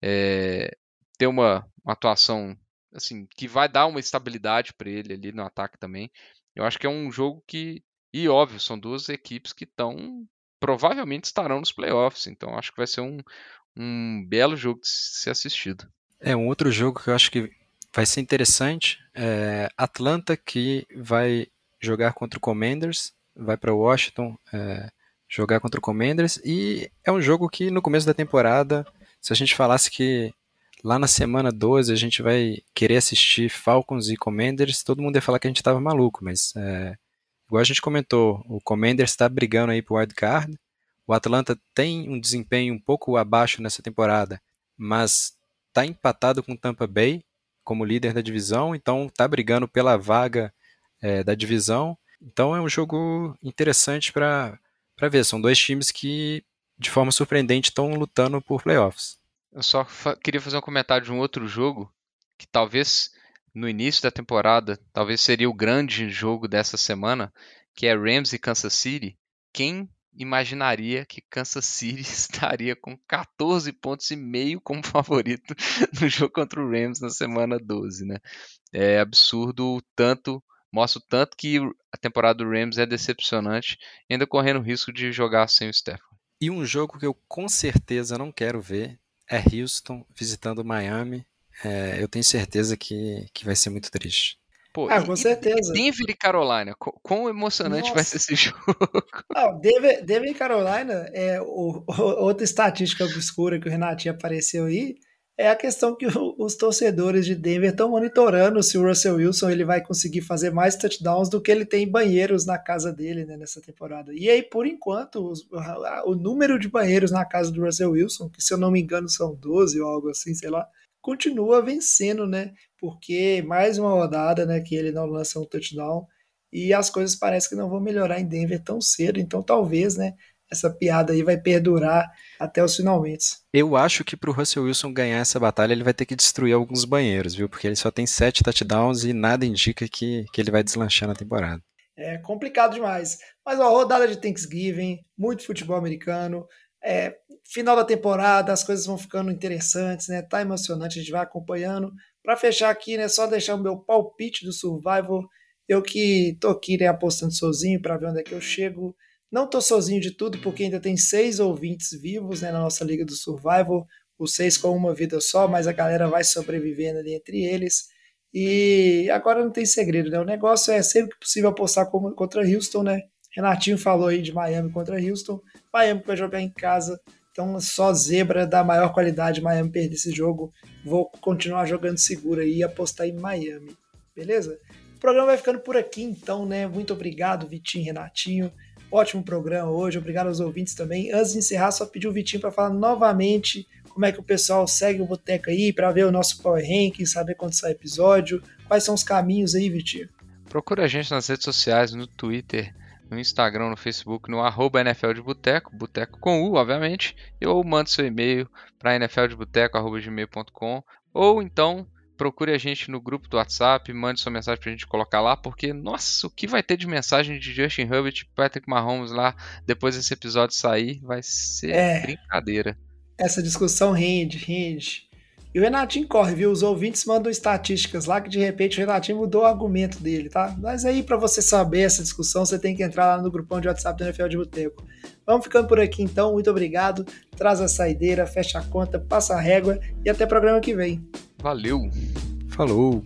é, ter uma, uma, atuação assim que vai dar uma estabilidade para ele ali no ataque também. Eu acho que é um jogo que e óbvio são duas equipes que estão provavelmente estarão nos playoffs, então acho que vai ser um, um belo jogo de ser assistido. É um outro jogo que eu acho que vai ser interessante. É Atlanta que vai jogar contra o Commanders, vai para Washington é, jogar contra o Commanders. E é um jogo que no começo da temporada, se a gente falasse que lá na semana 12 a gente vai querer assistir Falcons e Commanders, todo mundo ia falar que a gente estava maluco, mas é, igual a gente comentou, o Commanders está brigando aí pro wild card, o Atlanta tem um desempenho um pouco abaixo nessa temporada, mas está empatado com Tampa Bay como líder da divisão, então está brigando pela vaga é, da divisão. Então é um jogo interessante para ver. São dois times que, de forma surpreendente, estão lutando por playoffs. Eu só fa queria fazer um comentário de um outro jogo que talvez no início da temporada, talvez seria o grande jogo dessa semana, que é Rams e Kansas City. Quem imaginaria que Kansas City estaria com 14 pontos e meio como favorito no jogo contra o Rams na semana 12, né? É absurdo o tanto mostra o tanto que a temporada do Rams é decepcionante, ainda correndo o risco de jogar sem o Stephen. E um jogo que eu com certeza não quero ver é Houston visitando Miami. É, eu tenho certeza que, que vai ser muito triste. Pô, ah, com certeza. Denver e Carolina, quão emocionante Nossa. vai ser esse jogo? Ah, Denver, Denver e Carolina, é o, o, outra estatística obscura que o Renatinho apareceu aí, é a questão que os torcedores de Denver estão monitorando se o Russell Wilson ele vai conseguir fazer mais touchdowns do que ele tem banheiros na casa dele né, nessa temporada. E aí, por enquanto, os, o número de banheiros na casa do Russell Wilson, que se eu não me engano são 12 ou algo assim, sei lá, continua vencendo, né? Porque mais uma rodada né, que ele não lança um touchdown e as coisas parecem que não vão melhorar em Denver tão cedo. Então, talvez, né? essa piada aí vai perdurar até os finalmente. Eu acho que para o Russell Wilson ganhar essa batalha, ele vai ter que destruir alguns banheiros, viu? Porque ele só tem sete touchdowns e nada indica que, que ele vai deslanchar na temporada. É complicado demais. Mas a rodada de Thanksgiving, muito futebol americano. É, final da temporada, as coisas vão ficando interessantes, né? Tá emocionante, a gente vai acompanhando. Para fechar aqui, né? Só deixar o meu palpite do Survival. Eu que tô aqui né, apostando sozinho para ver onde é que eu chego. Não tô sozinho de tudo, porque ainda tem seis ouvintes vivos né, na nossa Liga do Survival, os seis com uma vida só, mas a galera vai sobrevivendo ali entre eles. E agora não tem segredo, né? O negócio é sempre que possível apostar contra Houston, né? Renatinho falou aí de Miami contra Houston. Miami vai jogar em casa. Então, só zebra da maior qualidade. Miami perder esse jogo. Vou continuar jogando seguro aí e apostar em Miami. Beleza? O programa vai ficando por aqui, então, né? Muito obrigado, Vitinho Renatinho. Ótimo programa hoje, obrigado aos ouvintes também. Antes de encerrar, só pedir o Vitinho para falar novamente como é que o pessoal segue o Boteco aí, para ver o nosso Power Ranking, saber quando sai episódio. Quais são os caminhos aí, Vitinho? Procura a gente nas redes sociais, no Twitter, no Instagram, no Facebook, no arroba NFL de Boteco, Boteco com U, obviamente, ou manda seu e-mail para nfldeboteco.gmail.com ou então procure a gente no grupo do WhatsApp, mande sua mensagem pra gente colocar lá, porque, nossa, o que vai ter de mensagem de Justin Herbert e Patrick Mahomes lá depois desse episódio sair vai ser é, brincadeira. Essa discussão rende, rende. E o Renatinho corre, viu? Os ouvintes mandam estatísticas lá que de repente o Renatinho mudou o argumento dele, tá? Mas aí, para você saber essa discussão, você tem que entrar lá no grupão de WhatsApp do NFL de Boteco. Vamos ficando por aqui então, muito obrigado. Traz a saideira, fecha a conta, passa a régua e até o programa que vem. Valeu. Falou.